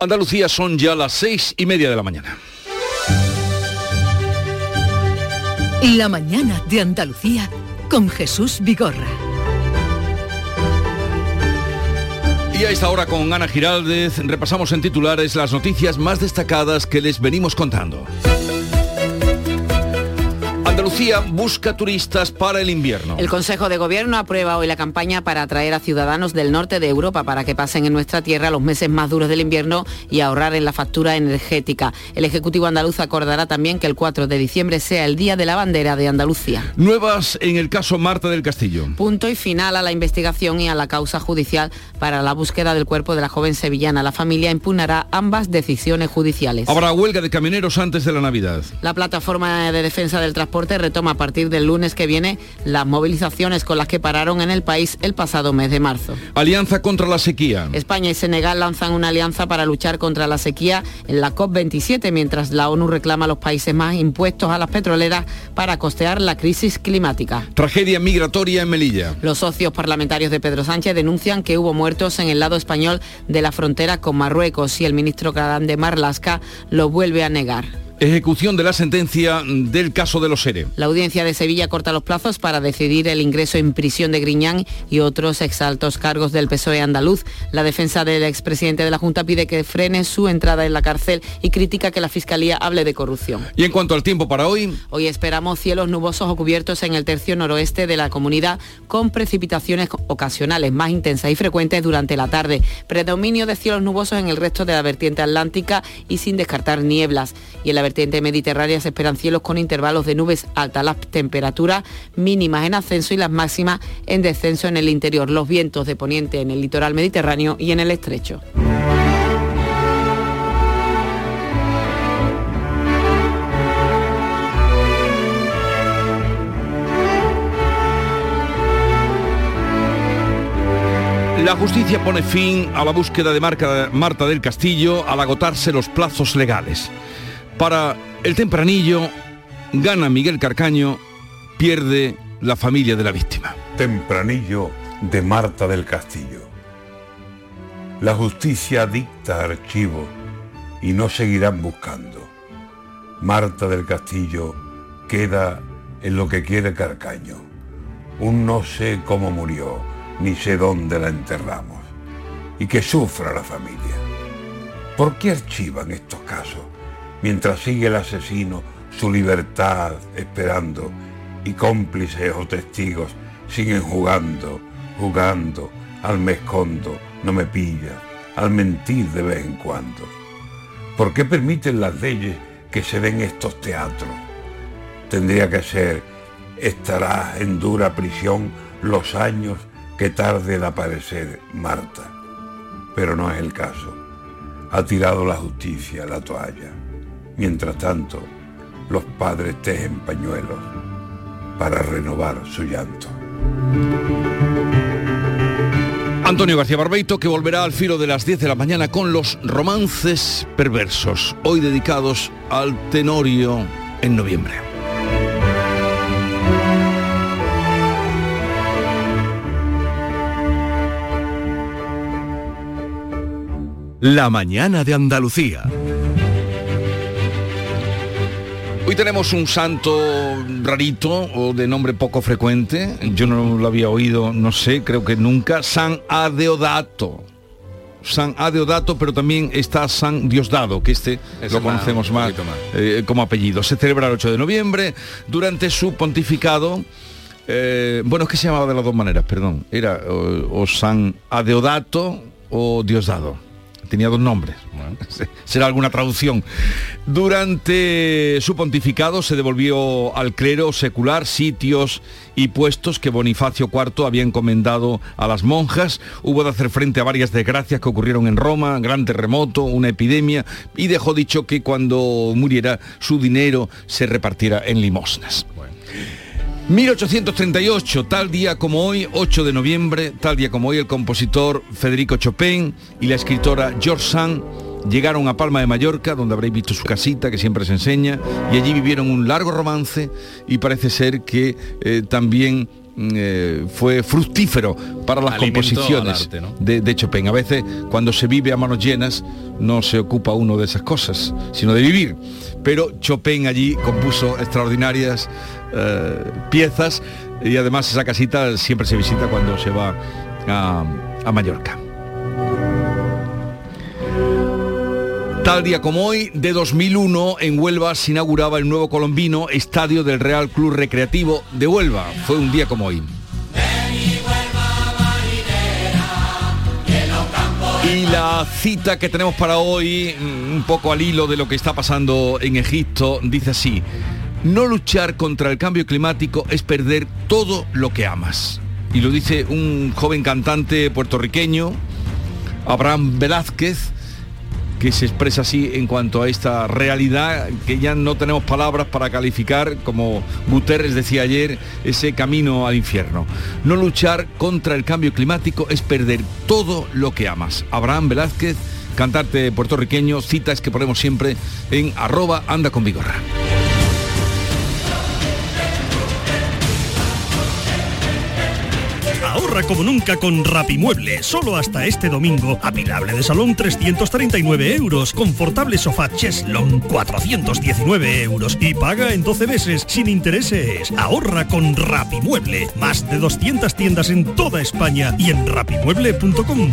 Andalucía son ya las seis y media de la mañana. La mañana de Andalucía con Jesús Vigorra. Y a esta hora con Ana Giraldez repasamos en titulares las noticias más destacadas que les venimos contando. Andalucía busca turistas para el invierno. El Consejo de Gobierno aprueba hoy la campaña para atraer a ciudadanos del norte de Europa para que pasen en nuestra tierra los meses más duros del invierno y ahorrar en la factura energética. El Ejecutivo andaluz acordará también que el 4 de diciembre sea el Día de la Bandera de Andalucía. Nuevas en el caso Marta del Castillo. Punto y final a la investigación y a la causa judicial para la búsqueda del cuerpo de la joven sevillana. La familia impugnará ambas decisiones judiciales. Habrá huelga de camioneros antes de la Navidad. La plataforma de defensa del transporte retoma a partir del lunes que viene las movilizaciones con las que pararon en el país el pasado mes de marzo. Alianza contra la sequía. España y Senegal lanzan una alianza para luchar contra la sequía en la COP27, mientras la ONU reclama a los países más impuestos a las petroleras para costear la crisis climática. Tragedia migratoria en Melilla. Los socios parlamentarios de Pedro Sánchez denuncian que hubo muertos en el lado español de la frontera con Marruecos y el ministro Cadán de Marlasca lo vuelve a negar. Ejecución de la sentencia del caso de los SERE. La audiencia de Sevilla corta los plazos para decidir el ingreso en prisión de Griñán y otros exaltos cargos del PSOE andaluz. La defensa del expresidente de la Junta pide que frene su entrada en la cárcel y critica que la Fiscalía hable de corrupción. Y en cuanto al tiempo para hoy... Hoy esperamos cielos nubosos o cubiertos en el tercio noroeste de la comunidad con precipitaciones ocasionales más intensas y frecuentes durante la tarde. Predominio de cielos nubosos en el resto de la vertiente atlántica y sin descartar nieblas. Y en la vertiente mediterránea se esperan cielos con intervalos de nubes altas, las temperaturas mínimas en ascenso y las máximas en descenso en el interior, los vientos de poniente en el litoral mediterráneo y en el estrecho. La justicia pone fin a la búsqueda de Marta del Castillo al agotarse los plazos legales. Para el tempranillo, gana Miguel Carcaño, pierde la familia de la víctima. Tempranillo de Marta del Castillo. La justicia dicta archivo y no seguirán buscando. Marta del Castillo queda en lo que quiere Carcaño. Un no sé cómo murió, ni sé dónde la enterramos. Y que sufra la familia. ¿Por qué archivan estos casos? Mientras sigue el asesino su libertad esperando y cómplices o testigos siguen jugando, jugando, al me escondo, no me pilla, al mentir de vez en cuando. ¿Por qué permiten las leyes que se den estos teatros? Tendría que ser, estará en dura prisión los años que tarde en aparecer Marta. Pero no es el caso. Ha tirado la justicia la toalla. Mientras tanto, los padres tejen pañuelos para renovar su llanto. Antonio García Barbeito que volverá al filo de las 10 de la mañana con los romances perversos, hoy dedicados al Tenorio en noviembre. La mañana de Andalucía. Hoy tenemos un santo rarito o de nombre poco frecuente. Yo no lo había oído, no sé, creo que nunca. San Adeodato. San Adeodato, pero también está San Diosdado, que este lo conocemos más, eh, como apellido. Se celebra el 8 de noviembre. Durante su pontificado, eh, bueno, es que se llamaba de las dos maneras, perdón. Era o, o San Adeodato o Diosdado tenía dos nombres, será alguna traducción. Durante su pontificado se devolvió al clero secular sitios y puestos que Bonifacio IV había encomendado a las monjas. Hubo de hacer frente a varias desgracias que ocurrieron en Roma, gran terremoto, una epidemia, y dejó dicho que cuando muriera su dinero se repartiera en limosnas. 1838, tal día como hoy, 8 de noviembre, tal día como hoy, el compositor Federico Chopin y la escritora George Sand llegaron a Palma de Mallorca, donde habréis visto su casita que siempre se enseña, y allí vivieron un largo romance y parece ser que eh, también eh, fue fructífero para las composiciones al arte, ¿no? de, de Chopin. A veces cuando se vive a manos llenas no se ocupa uno de esas cosas, sino de vivir. Pero Chopin allí compuso extraordinarias eh, piezas y además esa casita siempre se visita cuando se va a, a Mallorca. Tal día como hoy, de 2001, en Huelva se inauguraba el nuevo colombino Estadio del Real Club Recreativo de Huelva. Fue un día como hoy. Y la cita que tenemos para hoy, un poco al hilo de lo que está pasando en Egipto, dice así, no luchar contra el cambio climático es perder todo lo que amas. Y lo dice un joven cantante puertorriqueño, Abraham Velázquez, que se expresa así en cuanto a esta realidad que ya no tenemos palabras para calificar, como Guterres decía ayer, ese camino al infierno. No luchar contra el cambio climático es perder todo lo que amas. Abraham Velázquez, cantante puertorriqueño, citas que ponemos siempre en arroba anda con vigorra. Ahorra como nunca con Rapimueble. Solo hasta este domingo. Apilable de salón 339 euros. Confortable sofá Cheslon 419 euros. Y paga en 12 meses sin intereses. Ahorra con Rapimueble. Más de 200 tiendas en toda España y en rapimueble.com.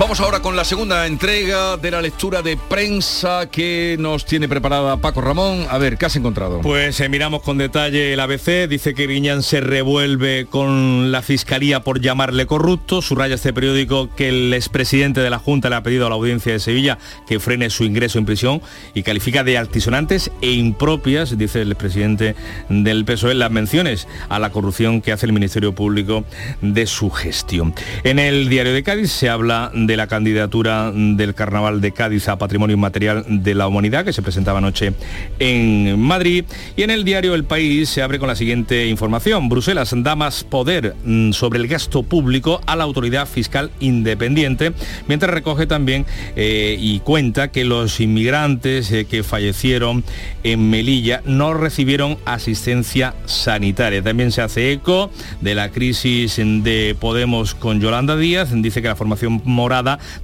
Vamos ahora con la segunda entrega de la lectura de prensa que nos tiene preparada Paco Ramón. A ver, ¿qué has encontrado? Pues eh, miramos con detalle el ABC, dice que Griñán se revuelve con la Fiscalía por llamarle corrupto, subraya este periódico que el expresidente de la Junta le ha pedido a la audiencia de Sevilla que frene su ingreso en prisión y califica de altisonantes e impropias, dice el expresidente del PSOE, las menciones a la corrupción que hace el Ministerio Público de su gestión. En el diario de Cádiz se habla de la candidatura del Carnaval de Cádiz a Patrimonio Inmaterial de la Humanidad que se presentaba anoche en Madrid y en el diario El País se abre con la siguiente información. Bruselas da más poder mm, sobre el gasto público a la autoridad fiscal independiente, mientras recoge también eh, y cuenta que los inmigrantes eh, que fallecieron en Melilla no recibieron asistencia sanitaria. También se hace eco de la crisis de Podemos con Yolanda Díaz, dice que la formación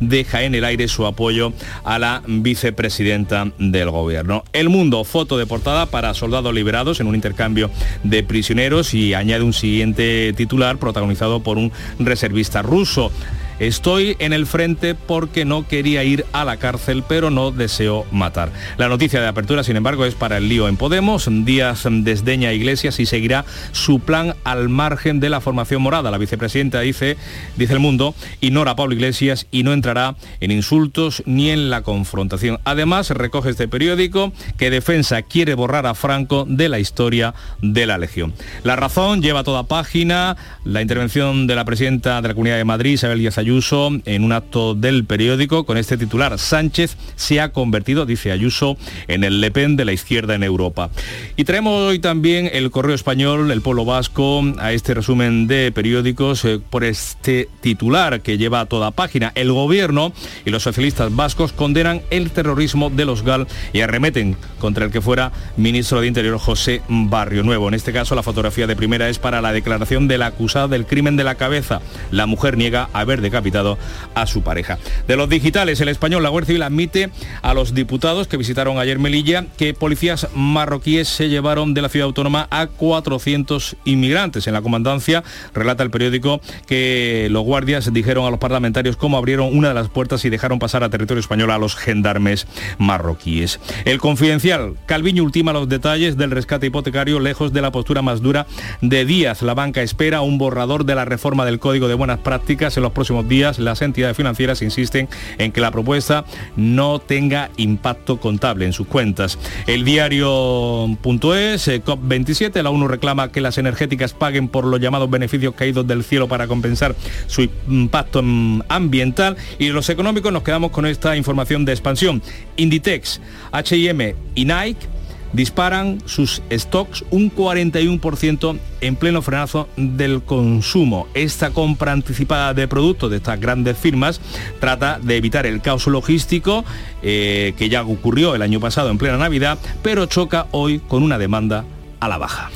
deja en el aire su apoyo a la vicepresidenta del gobierno. El Mundo, foto de portada para soldados liberados en un intercambio de prisioneros y añade un siguiente titular protagonizado por un reservista ruso. Estoy en el frente porque no quería ir a la cárcel, pero no deseo matar. La noticia de apertura, sin embargo, es para el lío en Podemos. Díaz desdeña a Iglesias y seguirá su plan al margen de la formación morada. La vicepresidenta dice, dice el mundo, ignora a Pablo Iglesias y no entrará en insultos ni en la confrontación. Además, recoge este periódico que Defensa quiere borrar a Franco de la historia de la Legión. La razón lleva toda página la intervención de la presidenta de la Comunidad de Madrid, Isabel Díaz Ayuso en un acto del periódico con este titular. Sánchez se ha convertido, dice Ayuso, en el Le Pen de la izquierda en Europa. Y traemos hoy también el Correo Español, el Pueblo Vasco, a este resumen de periódicos eh, por este titular que lleva a toda página. El gobierno y los socialistas vascos condenan el terrorismo de los GAL y arremeten contra el que fuera ministro de Interior José Barrio Nuevo. En este caso la fotografía de primera es para la declaración de la acusada del crimen de la cabeza. La mujer niega haber decapitado a su pareja. De los digitales, el español, la Guardia Civil admite a los diputados que visitaron ayer Melilla que policías marroquíes se llevaron de la ciudad autónoma a 400 inmigrantes. En la comandancia relata el periódico que los guardias dijeron a los parlamentarios cómo abrieron una de las puertas y dejaron pasar a territorio español a los gendarmes marroquíes. El confidencial, Calviño ultima los detalles del rescate hipotecario lejos de la postura más dura de Díaz. La banca espera un borrador de la reforma del Código de Buenas Prácticas en los próximos días, las entidades financieras insisten en que la propuesta no tenga impacto contable en sus cuentas. El diario.es, eh, COP27, la ONU reclama que las energéticas paguen por los llamados beneficios caídos del cielo para compensar su impacto mm, ambiental y los económicos nos quedamos con esta información de expansión. Inditex, H&M y Nike disparan sus stocks un 41% en pleno frenazo del consumo. Esta compra anticipada de productos de estas grandes firmas trata de evitar el caos logístico eh, que ya ocurrió el año pasado en plena Navidad, pero choca hoy con una demanda a la baja.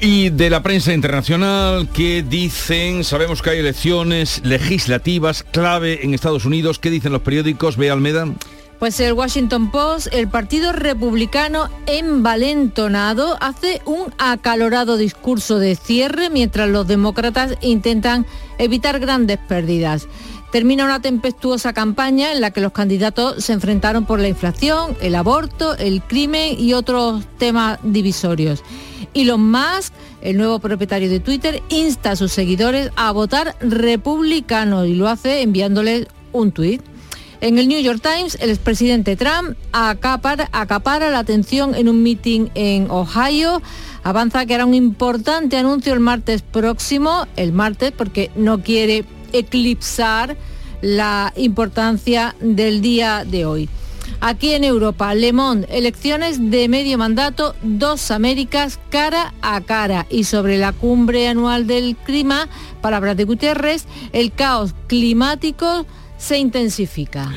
Y de la prensa internacional que dicen, sabemos que hay elecciones legislativas clave en Estados Unidos, ¿qué dicen los periódicos? Ve Almeda. Pues el Washington Post, el Partido Republicano envalentonado hace un acalorado discurso de cierre mientras los demócratas intentan evitar grandes pérdidas. Termina una tempestuosa campaña en la que los candidatos se enfrentaron por la inflación, el aborto, el crimen y otros temas divisorios. Elon Musk, el nuevo propietario de Twitter, insta a sus seguidores a votar republicano y lo hace enviándoles un tuit. En el New York Times, el expresidente Trump acapara, la atención en un meeting en Ohio. Avanza que hará un importante anuncio el martes próximo, el martes, porque no quiere eclipsar la importancia del día de hoy. Aquí en Europa, Le Monde, elecciones de medio mandato, dos Américas cara a cara. Y sobre la cumbre anual del clima, palabras de Guterres, el caos climático se intensifica.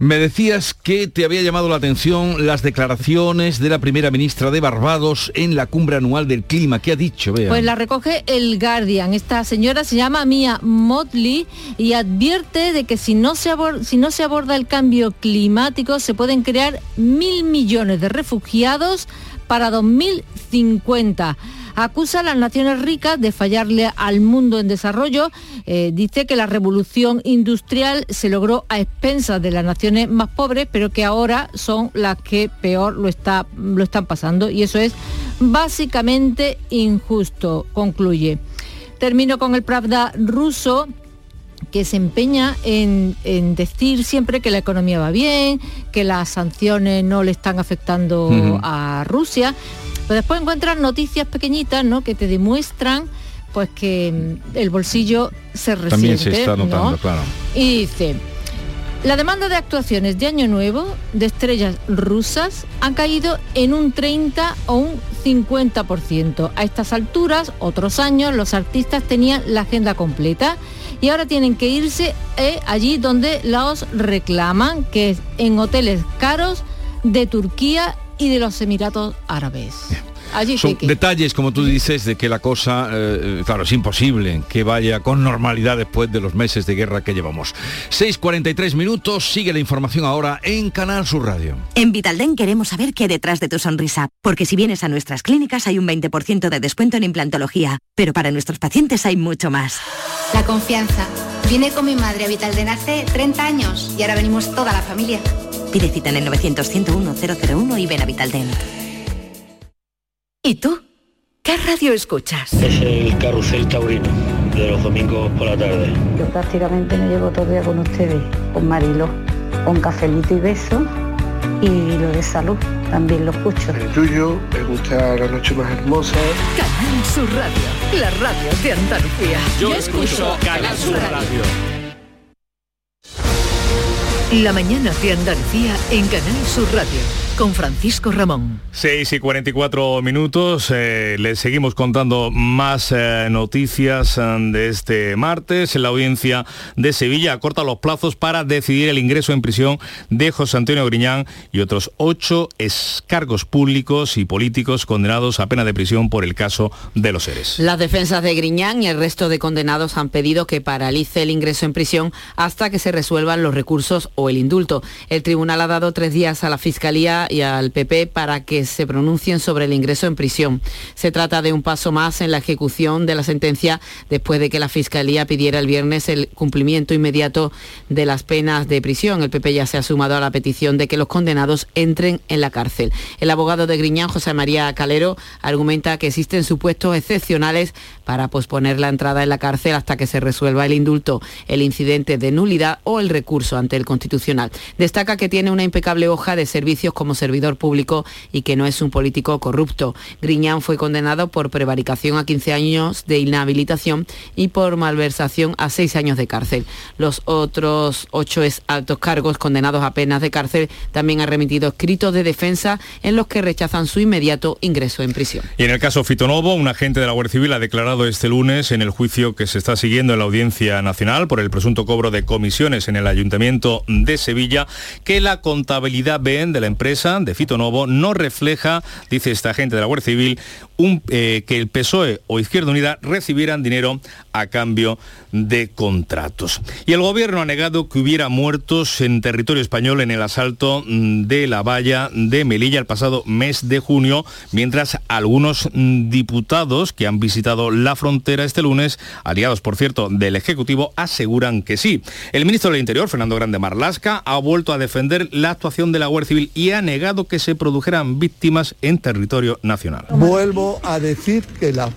Me decías que te había llamado la atención las declaraciones de la primera ministra de Barbados en la cumbre anual del clima. ¿Qué ha dicho? Bea? Pues la recoge el Guardian. Esta señora se llama Mia Motley y advierte de que si no, se aborda, si no se aborda el cambio climático se pueden crear mil millones de refugiados para 2050 acusa a las naciones ricas de fallarle al mundo en desarrollo. Eh, dice que la revolución industrial se logró a expensas de las naciones más pobres, pero que ahora son las que peor lo, está, lo están pasando. Y eso es básicamente injusto, concluye. Termino con el Pravda ruso que se empeña en, en, decir siempre que la economía va bien, que las sanciones no le están afectando uh -huh. a Rusia, pero después encuentras noticias pequeñitas, ¿no? Que te demuestran pues que el bolsillo se resiente. También se está notando, ¿no? claro. Y dice, la demanda de actuaciones de Año Nuevo de estrellas rusas ha caído en un 30 o un 50%. A estas alturas, otros años, los artistas tenían la agenda completa y ahora tienen que irse eh, allí donde los reclaman, que es en hoteles caros de Turquía y de los Emiratos Árabes. Allí Son que- detalles, como tú dices, de que la cosa, eh, claro, es imposible que vaya con normalidad después de los meses de guerra que llevamos. 6.43 minutos, sigue la información ahora en Canal Sur Radio. En Vitalden queremos saber qué hay detrás de tu sonrisa, porque si vienes a nuestras clínicas hay un 20% de descuento en implantología, pero para nuestros pacientes hay mucho más. La confianza. Vine con mi madre a Vitalden hace 30 años y ahora venimos toda la familia. Pide cita en el 900 101 001 y ven a Vitalden. ¿Y tú? ¿Qué radio escuchas? Es el carrusel taurino de los domingos por la tarde. Yo prácticamente me llevo todo el día con ustedes, con Marilo, con cafelito y beso y lo de salud también lo escucho. El tuyo, me gusta la noche más hermosa. Canal Sur Radio, la radio de Andalucía. Yo escucho Canal Sur Radio. La mañana de Andalucía en Canal Sur Radio con Francisco Ramón. 6 y 44 minutos, eh, les seguimos contando más eh, noticias eh, de este martes. La audiencia de Sevilla acorta los plazos para decidir el ingreso en prisión de José Antonio Griñán y otros ocho cargos públicos y políticos condenados a pena de prisión por el caso de los seres. Las defensas de Griñán y el resto de condenados han pedido que paralice el ingreso en prisión hasta que se resuelvan los recursos o el indulto. El tribunal ha dado tres días a la Fiscalía y al PP para que se pronuncien sobre el ingreso en prisión. Se trata de un paso más en la ejecución de la sentencia después de que la Fiscalía pidiera el viernes el cumplimiento inmediato de las penas de prisión. El PP ya se ha sumado a la petición de que los condenados entren en la cárcel. El abogado de Griñán, José María Calero, argumenta que existen supuestos excepcionales para posponer la entrada en la cárcel hasta que se resuelva el indulto, el incidente de nulidad o el recurso ante el Constitucional. Destaca que tiene una impecable hoja de servicios como servidor público y que no es un político corrupto. Griñán fue condenado por prevaricación a 15 años de inhabilitación y por malversación a 6 años de cárcel. Los otros ocho altos cargos condenados a penas de cárcel también han remitido escritos de defensa en los que rechazan su inmediato ingreso en prisión. Y en el caso Fitonovo, un agente de la Guardia Civil ha declarado este lunes en el juicio que se está siguiendo en la Audiencia Nacional por el presunto cobro de comisiones en el Ayuntamiento de Sevilla que la contabilidad BEN de la empresa de Fitonovo no refleja, dice este agente de la Guardia Civil, eh, que el PSOE o Izquierda Unida recibieran dinero a cambio de contratos. Y el gobierno ha negado que hubiera muertos en territorio español en el asalto mm, de la valla de Melilla el pasado mes de junio, mientras algunos mm, diputados que han visitado la frontera este lunes, aliados por cierto del Ejecutivo, aseguran que sí. El ministro del Interior, Fernando Grande Marlasca, ha vuelto a defender la actuación de la Guardia Civil y ha negado que se produjeran víctimas en territorio nacional. Vuelvo a decir que las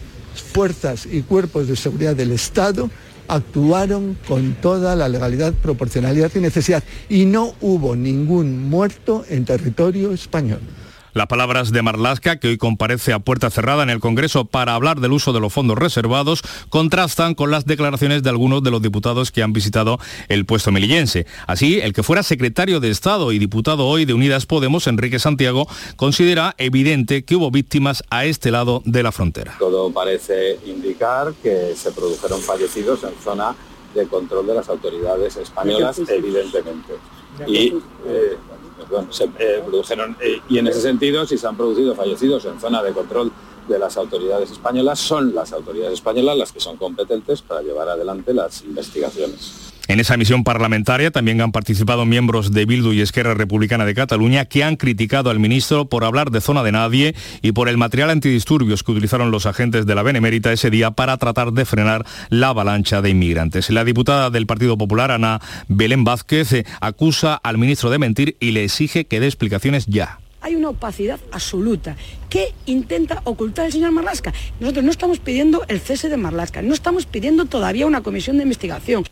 fuerzas y cuerpos de seguridad del Estado actuaron con toda la legalidad, proporcionalidad y necesidad y no hubo ningún muerto en territorio español. Las palabras de Marlasca, que hoy comparece a puerta cerrada en el Congreso para hablar del uso de los fondos reservados, contrastan con las declaraciones de algunos de los diputados que han visitado el puesto melillense. Así, el que fuera secretario de Estado y diputado hoy de Unidas Podemos, Enrique Santiago, considera evidente que hubo víctimas a este lado de la frontera. Todo parece indicar que se produjeron fallecidos en zona de control de las autoridades españolas, evidentemente. Y eh, se eh, eh, y en ese sentido, si se han producido fallecidos en zona de control de las autoridades españolas, son las autoridades españolas las que son competentes para llevar adelante las investigaciones. En esa misión parlamentaria también han participado miembros de Bildu y Esquerra Republicana de Cataluña que han criticado al ministro por hablar de zona de nadie y por el material antidisturbios que utilizaron los agentes de la Benemérita ese día para tratar de frenar la avalancha de inmigrantes. La diputada del Partido Popular, Ana Belén Vázquez, eh, acusa al ministro de mentir y le exige que dé explicaciones ya hay una opacidad absoluta. ¿Qué intenta ocultar el señor Marlasca? Nosotros no estamos pidiendo el cese de Marlasca, no estamos pidiendo todavía una comisión de investigación.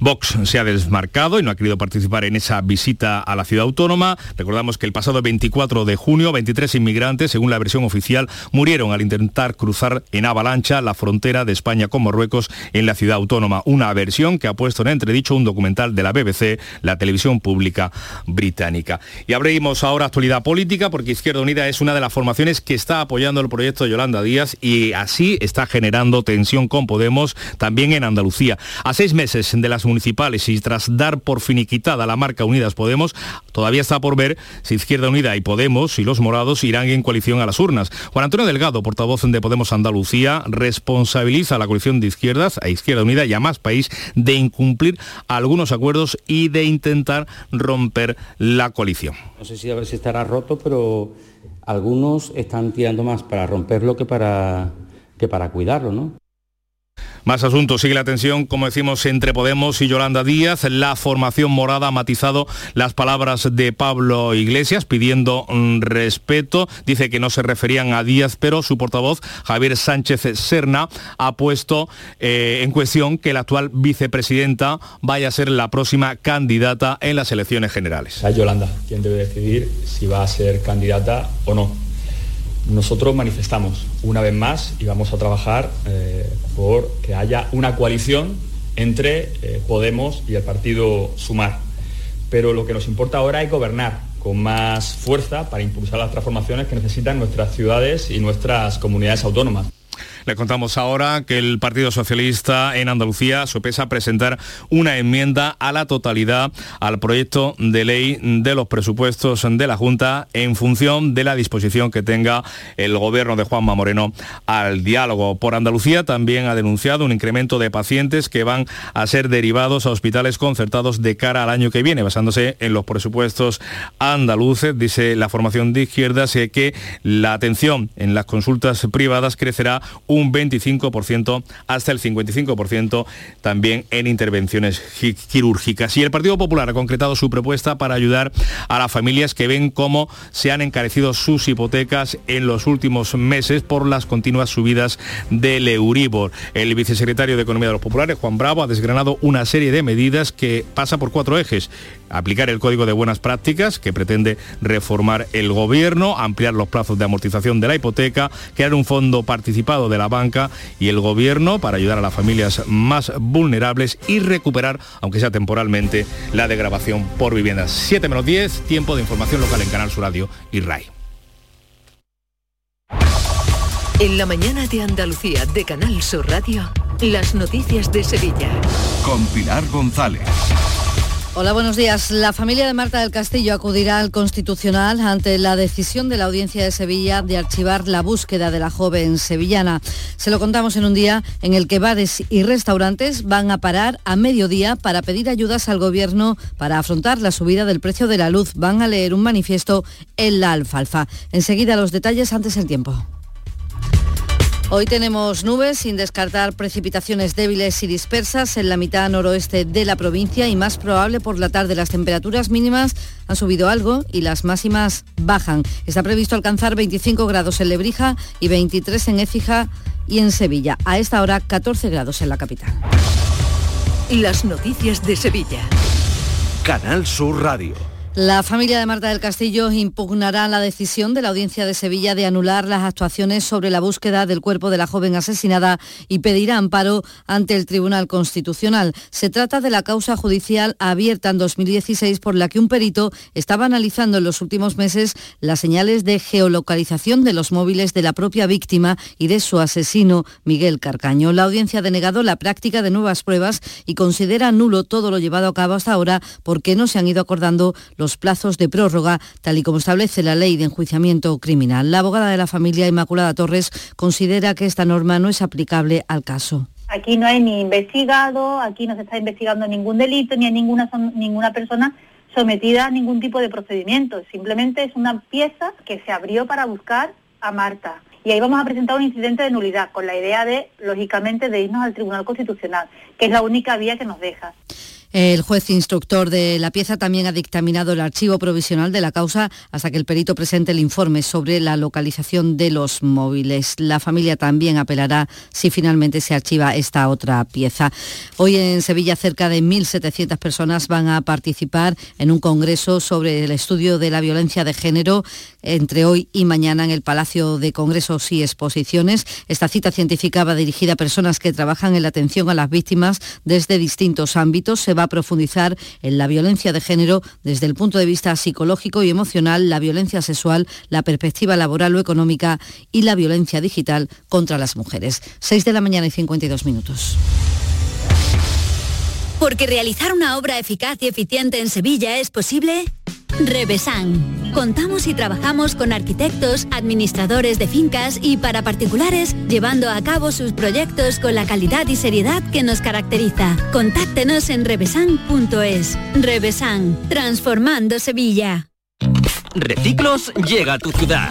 Vox se ha desmarcado y no ha querido participar en esa visita a la ciudad autónoma. Recordamos que el pasado 24 de junio, 23 inmigrantes, según la versión oficial, murieron al intentar cruzar en avalancha la frontera de España con Marruecos en la ciudad autónoma. Una versión que ha puesto en entredicho un documental de la BBC, la televisión pública británica. Y abrimos ahora actualidad política porque Izquierda Unida es una de las formaciones que está apoyando el proyecto de Yolanda Díaz y así está generando tensión con Podemos también en Andalucía. A seis meses de las municipales y tras dar por finiquitada la marca Unidas Podemos, todavía está por ver si Izquierda Unida y Podemos y los morados irán en coalición a las urnas. Juan Antonio Delgado, portavoz de Podemos Andalucía, responsabiliza a la coalición de izquierdas, a Izquierda Unida y a Más País de incumplir algunos acuerdos y de intentar romper la coalición. No sé si a ver si estará roto, pero algunos están tirando más para romperlo que para, que para cuidarlo, ¿no? Más asuntos. Sigue la tensión, como decimos, entre Podemos y Yolanda Díaz. La formación morada ha matizado las palabras de Pablo Iglesias pidiendo mm, respeto. Dice que no se referían a Díaz, pero su portavoz, Javier Sánchez Serna, ha puesto eh, en cuestión que la actual vicepresidenta vaya a ser la próxima candidata en las elecciones generales. Es Yolanda quien debe decidir si va a ser candidata o no nosotros manifestamos una vez más y vamos a trabajar eh, por que haya una coalición entre eh, Podemos y el partido Sumar. Pero lo que nos importa ahora es gobernar con más fuerza para impulsar las transformaciones que necesitan nuestras ciudades y nuestras comunidades autónomas. Le contamos ahora que el Partido Socialista en Andalucía sopesa presentar una enmienda a la totalidad al proyecto de ley de los presupuestos de la Junta en función de la disposición que tenga el gobierno de Juanma Moreno al diálogo. Por Andalucía también ha denunciado un incremento de pacientes que van a ser derivados a hospitales concertados de cara al año que viene, basándose en los presupuestos andaluces. Dice la formación de izquierdas que la atención en las consultas privadas crecerá un 25% hasta el 55% también en intervenciones quirúrgicas. Y el Partido Popular ha concretado su propuesta para ayudar a las familias que ven cómo se han encarecido sus hipotecas en los últimos meses por las continuas subidas del Euribor. El vicesecretario de Economía de los Populares, Juan Bravo, ha desgranado una serie de medidas que pasa por cuatro ejes. Aplicar el Código de Buenas Prácticas, que pretende reformar el Gobierno, ampliar los plazos de amortización de la hipoteca, crear un fondo participado de la banca y el Gobierno para ayudar a las familias más vulnerables y recuperar, aunque sea temporalmente, la degradación por viviendas. 7 menos 10, tiempo de información local en Canal Sur Radio y RAI. En la mañana de Andalucía de Canal Sur Radio, las noticias de Sevilla. Con Pilar González. Hola, buenos días. La familia de Marta del Castillo acudirá al Constitucional ante la decisión de la Audiencia de Sevilla de archivar la búsqueda de la joven sevillana. Se lo contamos en un día en el que bares y restaurantes van a parar a mediodía para pedir ayudas al Gobierno para afrontar la subida del precio de la luz. Van a leer un manifiesto en la alfalfa. Enseguida los detalles antes el tiempo. Hoy tenemos nubes sin descartar precipitaciones débiles y dispersas en la mitad noroeste de la provincia y más probable por la tarde. Las temperaturas mínimas han subido algo y las máximas bajan. Está previsto alcanzar 25 grados en Lebrija y 23 en Écija y en Sevilla. A esta hora 14 grados en la capital. Las noticias de Sevilla. Canal Sur Radio. La familia de Marta del Castillo impugnará la decisión de la Audiencia de Sevilla de anular las actuaciones sobre la búsqueda del cuerpo de la joven asesinada y pedirá amparo ante el Tribunal Constitucional. Se trata de la causa judicial abierta en 2016 por la que un perito estaba analizando en los últimos meses las señales de geolocalización de los móviles de la propia víctima y de su asesino, Miguel Carcaño. La audiencia ha denegado la práctica de nuevas pruebas y considera nulo todo lo llevado a cabo hasta ahora porque no se han ido acordando los plazos de prórroga, tal y como establece la ley de enjuiciamiento criminal. La abogada de la familia, Inmaculada Torres, considera que esta norma no es aplicable al caso. Aquí no hay ni investigado, aquí no se está investigando ningún delito, ni hay ninguna, ninguna persona sometida a ningún tipo de procedimiento. Simplemente es una pieza que se abrió para buscar a Marta. Y ahí vamos a presentar un incidente de nulidad, con la idea de, lógicamente, de irnos al Tribunal Constitucional, que es la única vía que nos deja. El juez instructor de la pieza también ha dictaminado el archivo provisional de la causa hasta que el perito presente el informe sobre la localización de los móviles. La familia también apelará si finalmente se archiva esta otra pieza. Hoy en Sevilla cerca de 1.700 personas van a participar en un congreso sobre el estudio de la violencia de género entre hoy y mañana en el Palacio de Congresos y Exposiciones. Esta cita científica va dirigida a personas que trabajan en la atención a las víctimas desde distintos ámbitos. Se va profundizar en la violencia de género desde el punto de vista psicológico y emocional, la violencia sexual, la perspectiva laboral o económica y la violencia digital contra las mujeres. 6 de la mañana y 52 minutos. Porque realizar una obra eficaz y eficiente en Sevilla es posible. Revesan. Contamos y trabajamos con arquitectos, administradores de fincas y para particulares, llevando a cabo sus proyectos con la calidad y seriedad que nos caracteriza. Contáctenos en revesan.es. Revesan, transformando Sevilla. Reciclos llega a tu ciudad.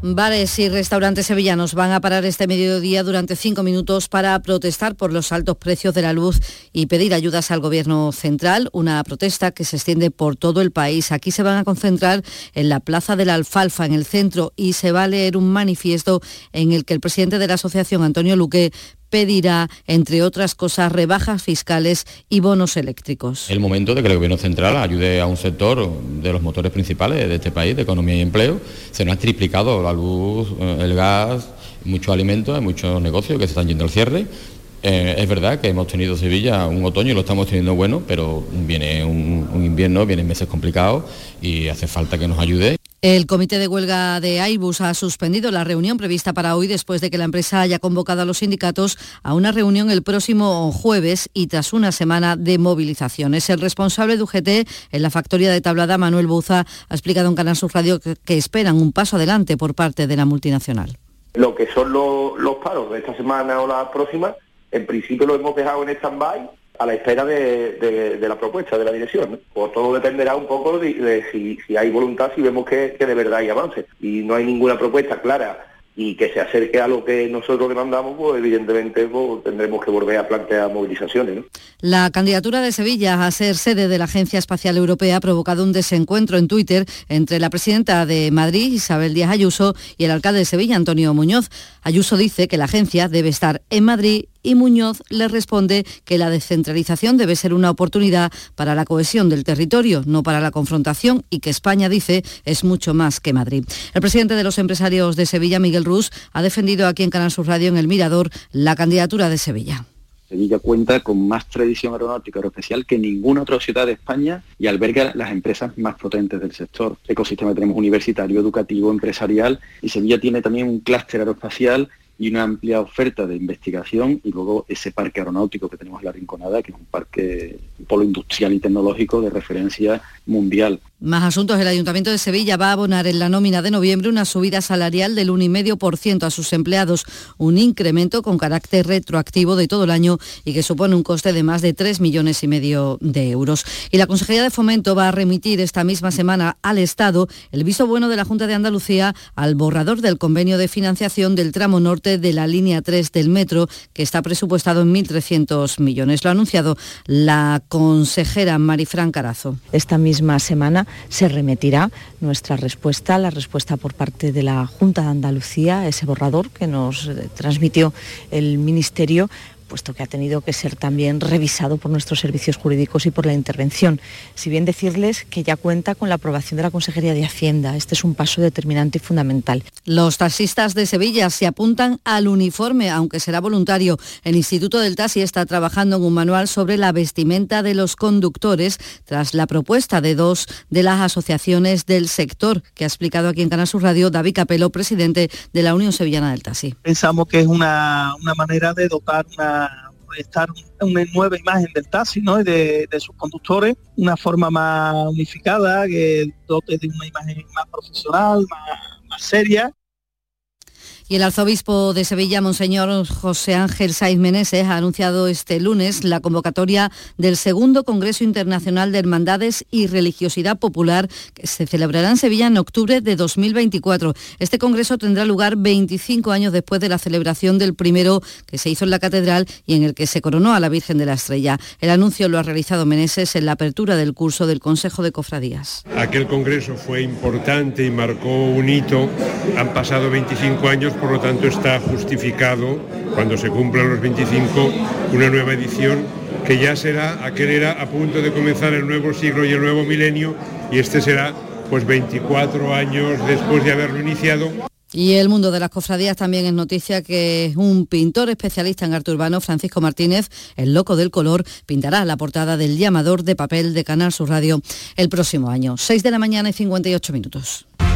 Bares y restaurantes sevillanos van a parar este mediodía durante cinco minutos para protestar por los altos precios de la luz y pedir ayudas al gobierno central, una protesta que se extiende por todo el país. Aquí se van a concentrar en la Plaza de la Alfalfa, en el centro, y se va a leer un manifiesto en el que el presidente de la asociación, Antonio Luque, pedirá, entre otras cosas, rebajas fiscales y bonos eléctricos. El momento de que el Gobierno Central ayude a un sector de los motores principales de este país, de economía y empleo. Se nos ha triplicado la luz, eh, el gas, muchos alimentos, muchos negocios que se están yendo al cierre. Eh, es verdad que hemos tenido Sevilla un otoño y lo estamos teniendo bueno, pero viene un invierno, vienen meses complicados y hace falta que nos ayude. El comité de huelga de Airbus ha suspendido la reunión prevista para hoy después de que la empresa haya convocado a los sindicatos a una reunión el próximo jueves y tras una semana de movilizaciones. El responsable de UGT en la factoría de Tablada, Manuel Buza, ha explicado en Canal Sur Radio que, esperan un paso adelante por parte de la multinacional. Lo que son los paros de esta semana o la próxima, en principio lo hemos dejado en stand-by a la espera de, la propuesta de la dirección. ¿no? Pues todo dependerá un poco de, si, hay voluntad, si vemos que, de verdad hay avance. Y no hay ninguna propuesta clara y que se acerque a lo que nosotros demandamos, pues evidentemente pues, tendremos que volver a plantear movilizaciones. La candidatura de Sevilla a ser sede de la Agencia Espacial Europea ha provocado un desencuentro en Twitter entre la presidenta de Madrid, Isabel Díaz Ayuso, y el alcalde de Sevilla, Antonio Muñoz. Ayuso dice que la agencia debe estar en Madrid y Muñoz le responde que la descentralización debe ser una oportunidad para la cohesión del territorio, no para la confrontación, y que España, dice, es mucho más que Madrid. El presidente de los empresarios de Sevilla, Miguel Rus, ha defendido aquí en Canal Sur Radio, en El Mirador, la candidatura de Sevilla. Sevilla cuenta con más tradición aeronáutica aeroespacial que ninguna otra ciudad de España y alberga las empresas más potentes del sector. Ecosistema tenemos universitario, educativo, empresarial y Sevilla tiene también un clúster aeroespacial y una amplia oferta de investigación y luego ese parque aeronáutico que tenemos en la Rinconada, que es un parque, un polo industrial y tecnológico de referencia mundial. Más asuntos. El Ayuntamiento de Sevilla va a abonar en la nómina de noviembre una subida salarial del 1,5% a sus empleados, un incremento con carácter retroactivo de todo el año y que supone un coste de más de 3 millones y medio de euros. Y la Consejería de Fomento va a remitir esta misma semana al Estado el visto bueno de la Junta de Andalucía al borrador del convenio de financiación del tramo norte de la línea 3 del metro, que está presupuestado en 1.300 millones. Lo ha anunciado la consejera Marifran Carazo. Esta misma semana se remitirá nuestra respuesta, la respuesta por parte de la Junta de Andalucía, ese borrador que nos eh, transmitió el Ministerio puesto que ha tenido que ser también revisado por nuestros servicios jurídicos y por la intervención. Si bien decirles que ya cuenta con la aprobación de la Consejería de Hacienda, este es un paso determinante y fundamental. Los taxistas de Sevilla se apuntan al uniforme, aunque será voluntario. El Instituto del Taxi está trabajando en un manual sobre la vestimenta de los conductores tras la propuesta de dos de las asociaciones del sector, que ha explicado aquí en Canal Sur Radio David Capelo, presidente de la Unión Sevillana del Taxi. pensamos que es una, una manera de dotar una estar una nueva imagen del taxi ¿no? y de, sus conductores, una forma más unificada, que dote de una imagen más profesional, más seria. Y el arzobispo de Sevilla, Monseñor José Ángel Saiz Meneses, ha anunciado este lunes la convocatoria del segundo Congreso Internacional de Hermandades y Religiosidad Popular, que se celebrará en Sevilla en octubre de 2024. Este congreso tendrá lugar 25 años después de la celebración del primero que se hizo en la catedral y en el que se coronó a la Virgen de la Estrella. El anuncio lo ha realizado Meneses en la apertura del curso del Consejo de Cofradías. Aquel congreso fue importante y marcó un hito. Han pasado 25 años, por lo tanto está justificado, cuando se cumplan los 25, una nueva edición que ya será, aquel era a punto de comenzar el nuevo siglo y el nuevo milenio, y este será pues 24 años después de haberlo iniciado. Y el mundo de las cofradías también es noticia que un pintor especialista en arte urbano, Francisco Martínez, el loco del color, pintará la portada del llamador de papel de Canal Sur Radio el próximo año. 6 de la mañana y 58 minutos.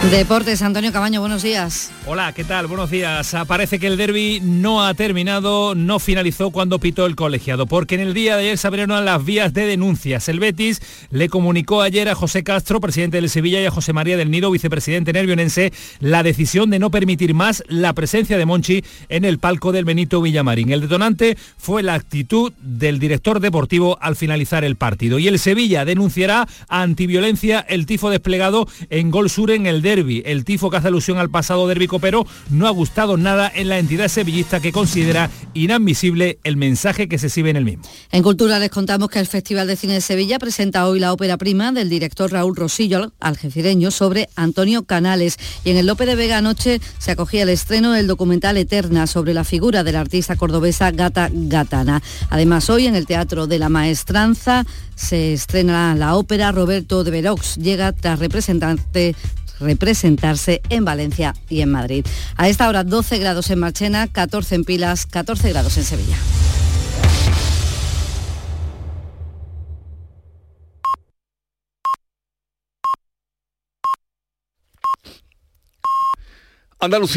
Deportes, Antonio Cabaño, buenos días. Hola, ¿qué tal? Buenos días. Parece que el derby no ha terminado, no finalizó cuando pitó el colegiado, porque en el día de ayer se abrieron las vías de denuncias. El Betis le comunicó ayer a José Castro, presidente del Sevilla, y a José María del Nido, vicepresidente nervionense, la decisión de no permitir más la presencia de Monchi en el palco del Benito Villamarín. El detonante fue la actitud del director deportivo al finalizar el partido. Y el Sevilla denunciará antiviolencia el tifo desplegado en Gol Sur en el derby. El tifo que hace alusión al pasado derby copero no ha gustado nada en la entidad sevillista que considera inadmisible el mensaje que se exhibe en el mismo. En Cultura les contamos que el Festival de Cine de Sevilla presenta hoy la ópera prima del director Raúl Rosillo, algecireño, sobre Antonio Canales. Y en el Lope de Vega anoche se acogía el estreno del documental Eterna sobre la figura de la artista cordobesa Gata Gatana. Además, hoy en el Teatro de la Maestranza se estrena la ópera Roberto de Verox. Llega tras representante representarse en Valencia y en Madrid. A esta hora 12 grados en Marchena, 14 en Pilas, 14 grados en Sevilla. Andalucía